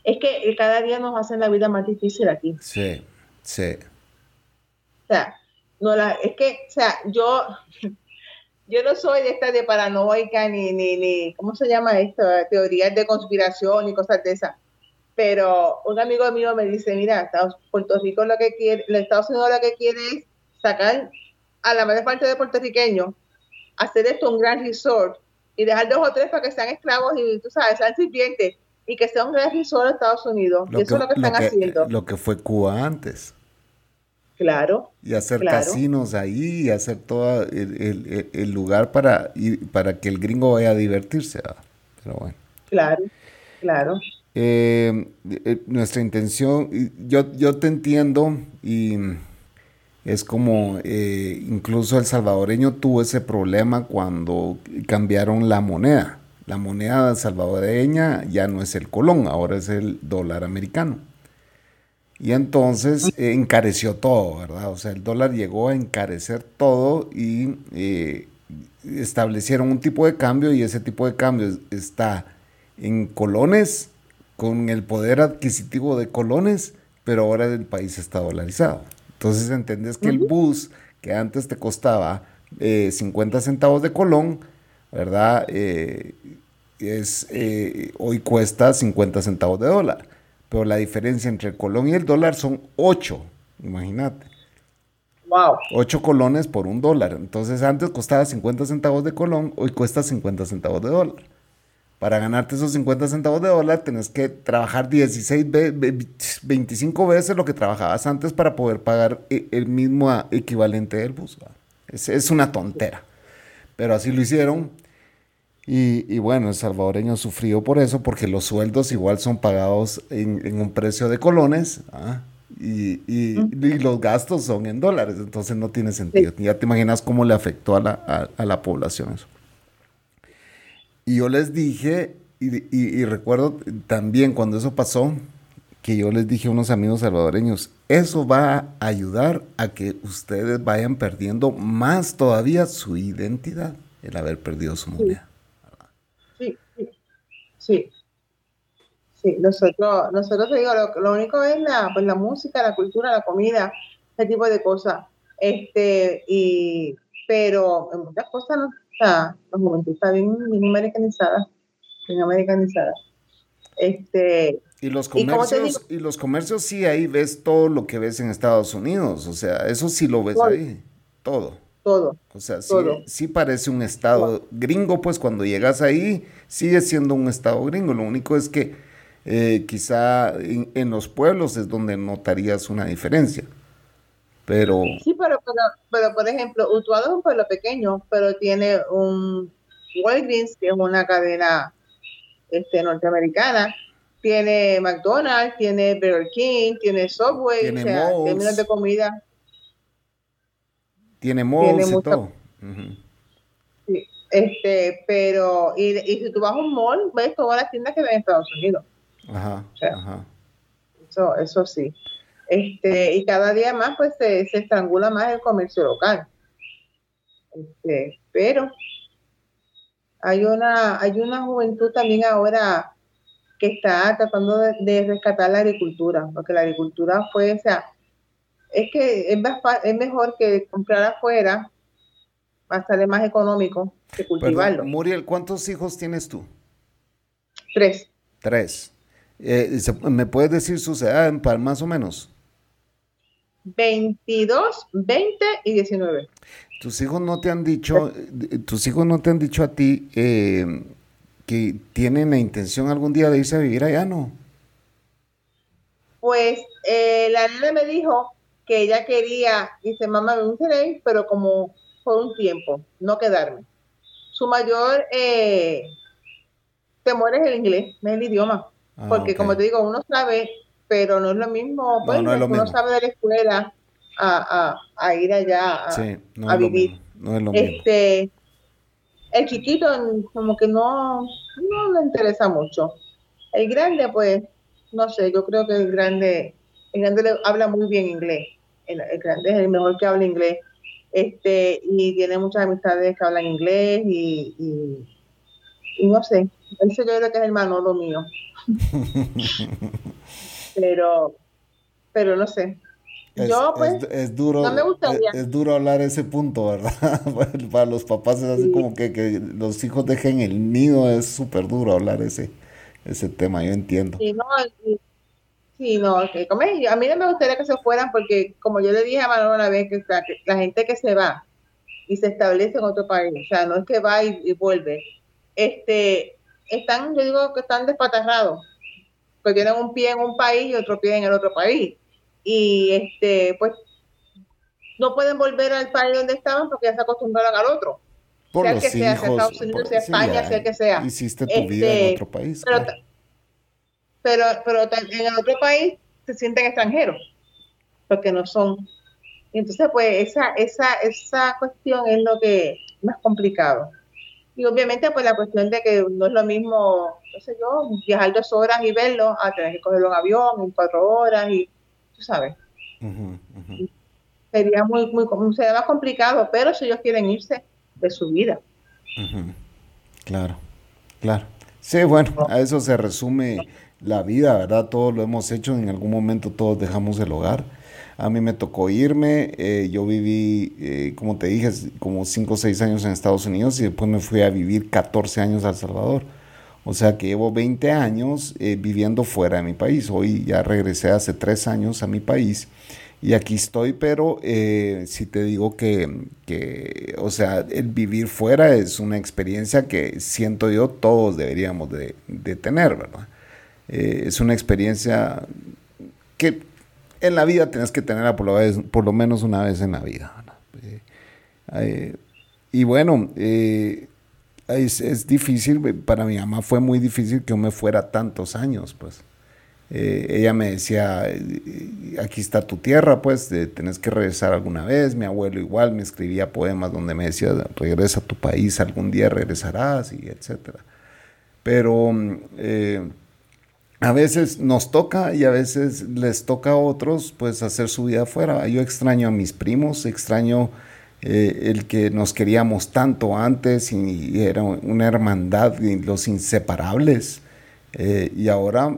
S2: Es que cada día nos hacen la vida más difícil aquí.
S1: Sí, sí.
S2: O sea, no la, es que, o sea, yo, yo no soy de esta de paranoica ni, ni, ni, ¿cómo se llama esto? Teorías de conspiración y cosas de esas. Pero un amigo mío me dice, mira, Puerto Rico lo que quiere, los Estados Unidos lo que quiere es sacar a la mayor parte de puertorriqueños, hacer esto un gran resort y dejar dos o tres para que sean esclavos y tú sabes, sean sirvientes y que sea un gran resort en Estados Unidos. y eso es lo que están haciendo.
S1: Lo que fue Cuba antes.
S2: Claro.
S1: Y hacer casinos ahí y hacer todo el, lugar para, para que el gringo vaya a divertirse. Pero bueno.
S2: Claro, claro.
S1: Eh, eh, nuestra intención, yo, yo te entiendo y es como eh, incluso el salvadoreño tuvo ese problema cuando cambiaron la moneda. La moneda salvadoreña ya no es el colón, ahora es el dólar americano. Y entonces eh, encareció todo, ¿verdad? O sea, el dólar llegó a encarecer todo y eh, establecieron un tipo de cambio y ese tipo de cambio está en colones, con el poder adquisitivo de colones, pero ahora el país está dolarizado. Entonces entendés que el bus que antes te costaba 50 eh, centavos de colón, ¿verdad? es, hoy cuesta 50 centavos de dólar pero la diferencia entre el colón y el dólar son 8, imagínate.
S2: Wow.
S1: 8 colones por un dólar. Entonces antes costaba 50 centavos de colón, hoy cuesta 50 centavos de dólar. Para ganarte esos 50 centavos de dólar tenés que trabajar 16, 25 veces lo que trabajabas antes para poder pagar e, el mismo equivalente del bus. Es, es una tontera. Pero así lo hicieron y, bueno, el salvadoreño sufrió por eso, porque los sueldos igual son pagados en, un precio de colones ¿ah? y, los gastos son en dólares, entonces no tiene sentido. Ya te imaginas cómo le afectó a la, a, la población eso. Y yo les dije, y, recuerdo también cuando eso pasó, que yo les dije a unos amigos salvadoreños, eso va a ayudar a que ustedes vayan perdiendo más todavía su identidad, el haber perdido su moneda.
S2: Sí. Sí, nosotros, nosotros te digo, lo, único es la, pues la música, la cultura, la comida, ese tipo de cosas. Este, y, pero en muchas cosas no está, los momentos está bien, bien americanizada, bien americanizada. Este,
S1: y los comercios, y, los comercios sí ahí ves todo lo que ves en Estados Unidos, o sea, eso sí lo ves ahí, todo.
S2: Todo.
S1: O sea, sí, parece un estado gringo, pues cuando llegas ahí sigue siendo un estado gringo. Lo único es que eh, quizá en, los pueblos es donde notarías una diferencia. Pero...
S2: Sí, pero, pero, por ejemplo, Utuado es un pueblo pequeño, pero tiene un Walgreens, que es una cadena este, norteamericana, tiene McDonald's, tiene Burger King, tiene Subway, tiene o sea, de comida
S1: tiene malls y todo.
S2: Sí, este, pero, y, y, si tú vas a un mall, ves todas las tiendas que ven en Estados Unidos. Ajá, ajá. Eso, eso sí. Este, y cada día más, pues, se, se estrangula más el comercio local. Este, pero hay una, hay una juventud también ahora que está tratando de, de rescatar la agricultura, porque la agricultura fue, o sea, es que es, mejor que comprar afuera, va a salir más económico que cultivarlo.
S1: Muriel, ¿cuántos hijos tienes tú?
S2: Tres.
S1: Tres. Eh, ¿Me puedes decir su edad más o menos?
S2: 22, 20 y 19.
S1: Tus hijos no te han dicho, eh, tus hijos no te han dicho a ti eh, que tienen la intención algún día de irse a vivir allá, ¿no?
S2: Pues la nena me dijo que ella quería, dice, mamá, me gustaría pero como por un tiempo, no quedarme. Su mayor eh, temor es el inglés, no es el idioma. Ah, porque como te digo, uno sabe, pero no es lo mismo, pues, uno sabe de la escuela a, ir allá a, vivir. No es lo mismo. Este, el chiquito como que no, no le interesa mucho. El grande, pues, no sé, yo creo que el grande, el grande habla muy bien inglés el, grande es el mejor que habla inglés. Este, y tiene muchas amistades que hablan inglés y, y, no sé, ese yo creo que es el Manolo mío. pero, pero no sé.
S1: Es, yo, pues, es, duro, Es, duro hablar ese punto, ¿verdad? Para los papás es así como que, que, los hijos dejen el nido, es súper duro hablar ese, ese tema, yo entiendo.
S2: Sí, no, Sí, no, que a mí no me gustaría que se fueran porque, como yo le dije a Manolo una vez, que, la gente que se va y se establece en otro país, o sea, no es que va y, vuelve, este, están, yo digo que están despatarrados, porque tienen un pie en un país y otro pie en el otro país. Y, este, pues, no pueden volver al país donde estaban porque ya se acostumbraron al otro.
S1: sea el que sea, sea Estados Unidos, sea España, sea el que sea. Hiciste tu vida en este, otro país
S2: pero, pero en el otro país se sienten extranjeros, porque no son. entonces, pues, esa, esa, esa cuestión es lo que es más complicado. Y obviamente, pues, la cuestión de que no es lo mismo, no sé yo, viajar dos horas y verlo, a tener que cogerlo en avión en cuatro horas y, tú sabes. Sería muy, muy, sería más complicado, pero si ellos quieren irse de su vida.
S1: Claro, claro. Sí, bueno, a eso se resume la vida, ¿verdad? Todos lo hemos hecho, en algún momento todos dejamos el hogar. A mí me tocó irme, eh, yo viví, eh, como te dije, como 5 o 6 años en Estados Unidos y después me fui a vivir 14 años a El Salvador. O sea que llevo 20 años eh, viviendo fuera de mi país. Hoy ya regresé hace 3 años a mi país y aquí estoy, pero si te digo que, que, o sea, el vivir fuera es una experiencia que siento yo todos deberíamos de, de tener, ¿verdad? Eh, es una experiencia que en la vida tienes que tenerla por lo, por lo menos una vez en la vida. Eh, eh, y bueno, es, es, difícil, para mi mamá fue muy difícil que yo me fuera tantos años, pues. ella me decía, aquí está tu tierra, pues, tenés que regresar alguna vez. Mi abuelo igual me escribía poemas donde me decía, regresa a tu país, algún día regresarás, y etcétera. Pero a veces nos toca y a veces les toca a otros pues hacer su vida afuera. Yo extraño a mis primos, extraño eh, el que nos queríamos tanto antes y, era una hermandad y los inseparables. Eh, y ahora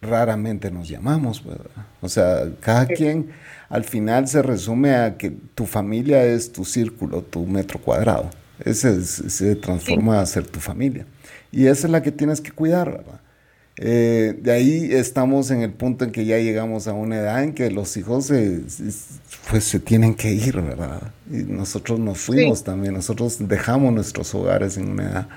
S1: raramente nos llamamos, ¿verdad? O sea, cada quien al final se resume a que tu familia es tu círculo, tu metro cuadrado. Ese se transforma a ser tu familia. Y esa es la que tienes que cuidar, ¿verdad? Eh, de ahí estamos en el punto en que ya llegamos a una edad en que los hijos se, pues se tienen que ir, ¿verdad? Y nosotros nos fuimos también, nosotros dejamos nuestros hogares en una edad.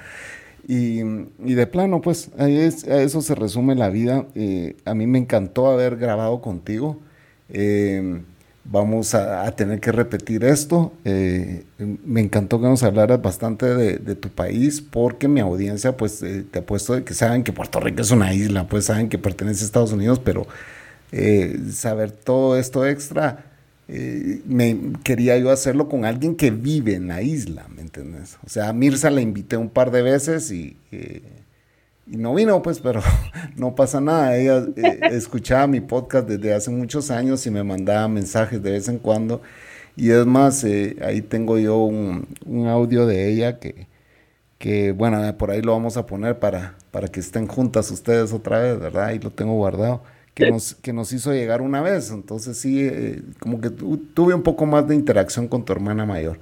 S1: Y, y de plano, pues ahí es, a eso se resume la vida. Eh, a mí me encantó haber grabado contigo. Eh, vamos a, tener que repetir esto. Eh, me encantó que nos hablaras bastante de, tu país porque mi audiencia, pues eh, te puesto de que saben que Puerto Rico es una isla, pues saben que pertenece a Estados Unidos, pero eh, saber todo esto extra, me quería yo hacerlo con alguien que vive en la isla, ¿me entiendes? O sea, a Mirza la invité un par de veces y y no vino, pues, pero no pasa nada. Ella eh, escuchaba mi podcast desde hace muchos años y me mandaba mensajes de vez en cuando. Y es más, eh, ahí tengo yo un, audio de ella que, que, bueno, por ahí lo vamos a poner para, para que estén juntas ustedes otra vez, ¿verdad? Ahí lo tengo guardado. Que nos, que nos hizo llegar una vez. Entonces sí, eh, como que tuve un poco más de interacción con tu hermana mayor.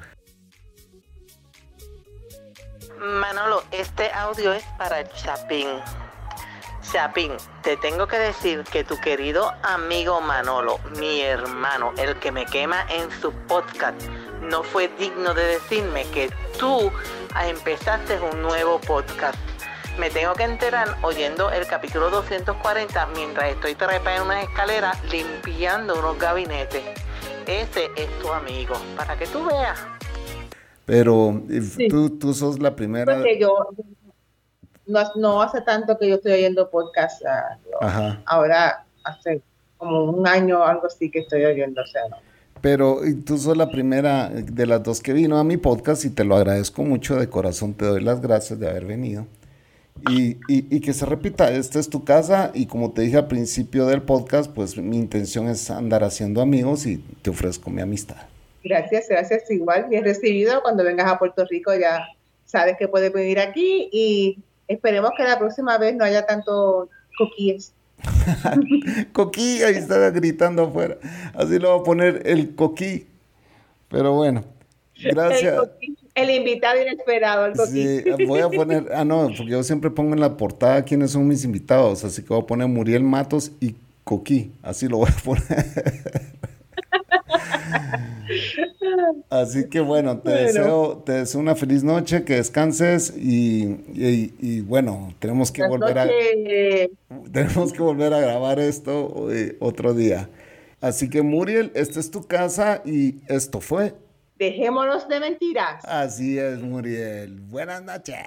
S4: Manolo, este audio es para Chapín. Chapín, te tengo que decir que tu querido amigo Manolo, mi hermano, el que me quema en su podcast, no fue digno de decirme que tú empezaste un nuevo podcast. Me tengo que enterar oyendo el capítulo 240 mientras estoy trepa en una escalera limpiando unos gabinetes. Ese es tu amigo, para que tú veas.
S1: Pero eh, tú, tú sos la primera.
S2: Porque yo no, hace tanto que yo estoy oyendo podcast. Ah, ahora hace como un año o algo así que estoy oyendo. O sea,
S1: Pero tú sos la primera de las dos que vino a mi podcast y te lo agradezco mucho de corazón. Te doy las gracias de haber venido. Y, y, que se repita, esta es tu casa y como te dije al principio del podcast, pues mi intención es andar haciendo amigos y te ofrezco mi amistad.
S2: Gracias, gracias. Igual, bien recibido. Cuando vengas a Puerto Rico ya sabes que puedes venir aquí y esperemos que la próxima vez no haya tanto coquíes.
S1: coquí, ahí estaba gritando afuera. Así lo voy a poner el coquí. Pero bueno, gracias.
S2: El, invitado inesperado, el coquí.
S1: Sí, voy a poner, ah, no, porque yo siempre pongo en la portada quiénes son mis invitados. Así que voy a poner Muriel Matos y Coquí. Así lo voy a poner. Así que bueno, te, Deseo, te deseo una feliz noche, que descanses y, bueno, tenemos que volver a tenemos que volver a grabar esto eh, otro día. Así que Muriel, esta es tu casa y esto fue.
S2: Dejémonos de mentiras.
S1: Así es, Muriel. Buenas noches.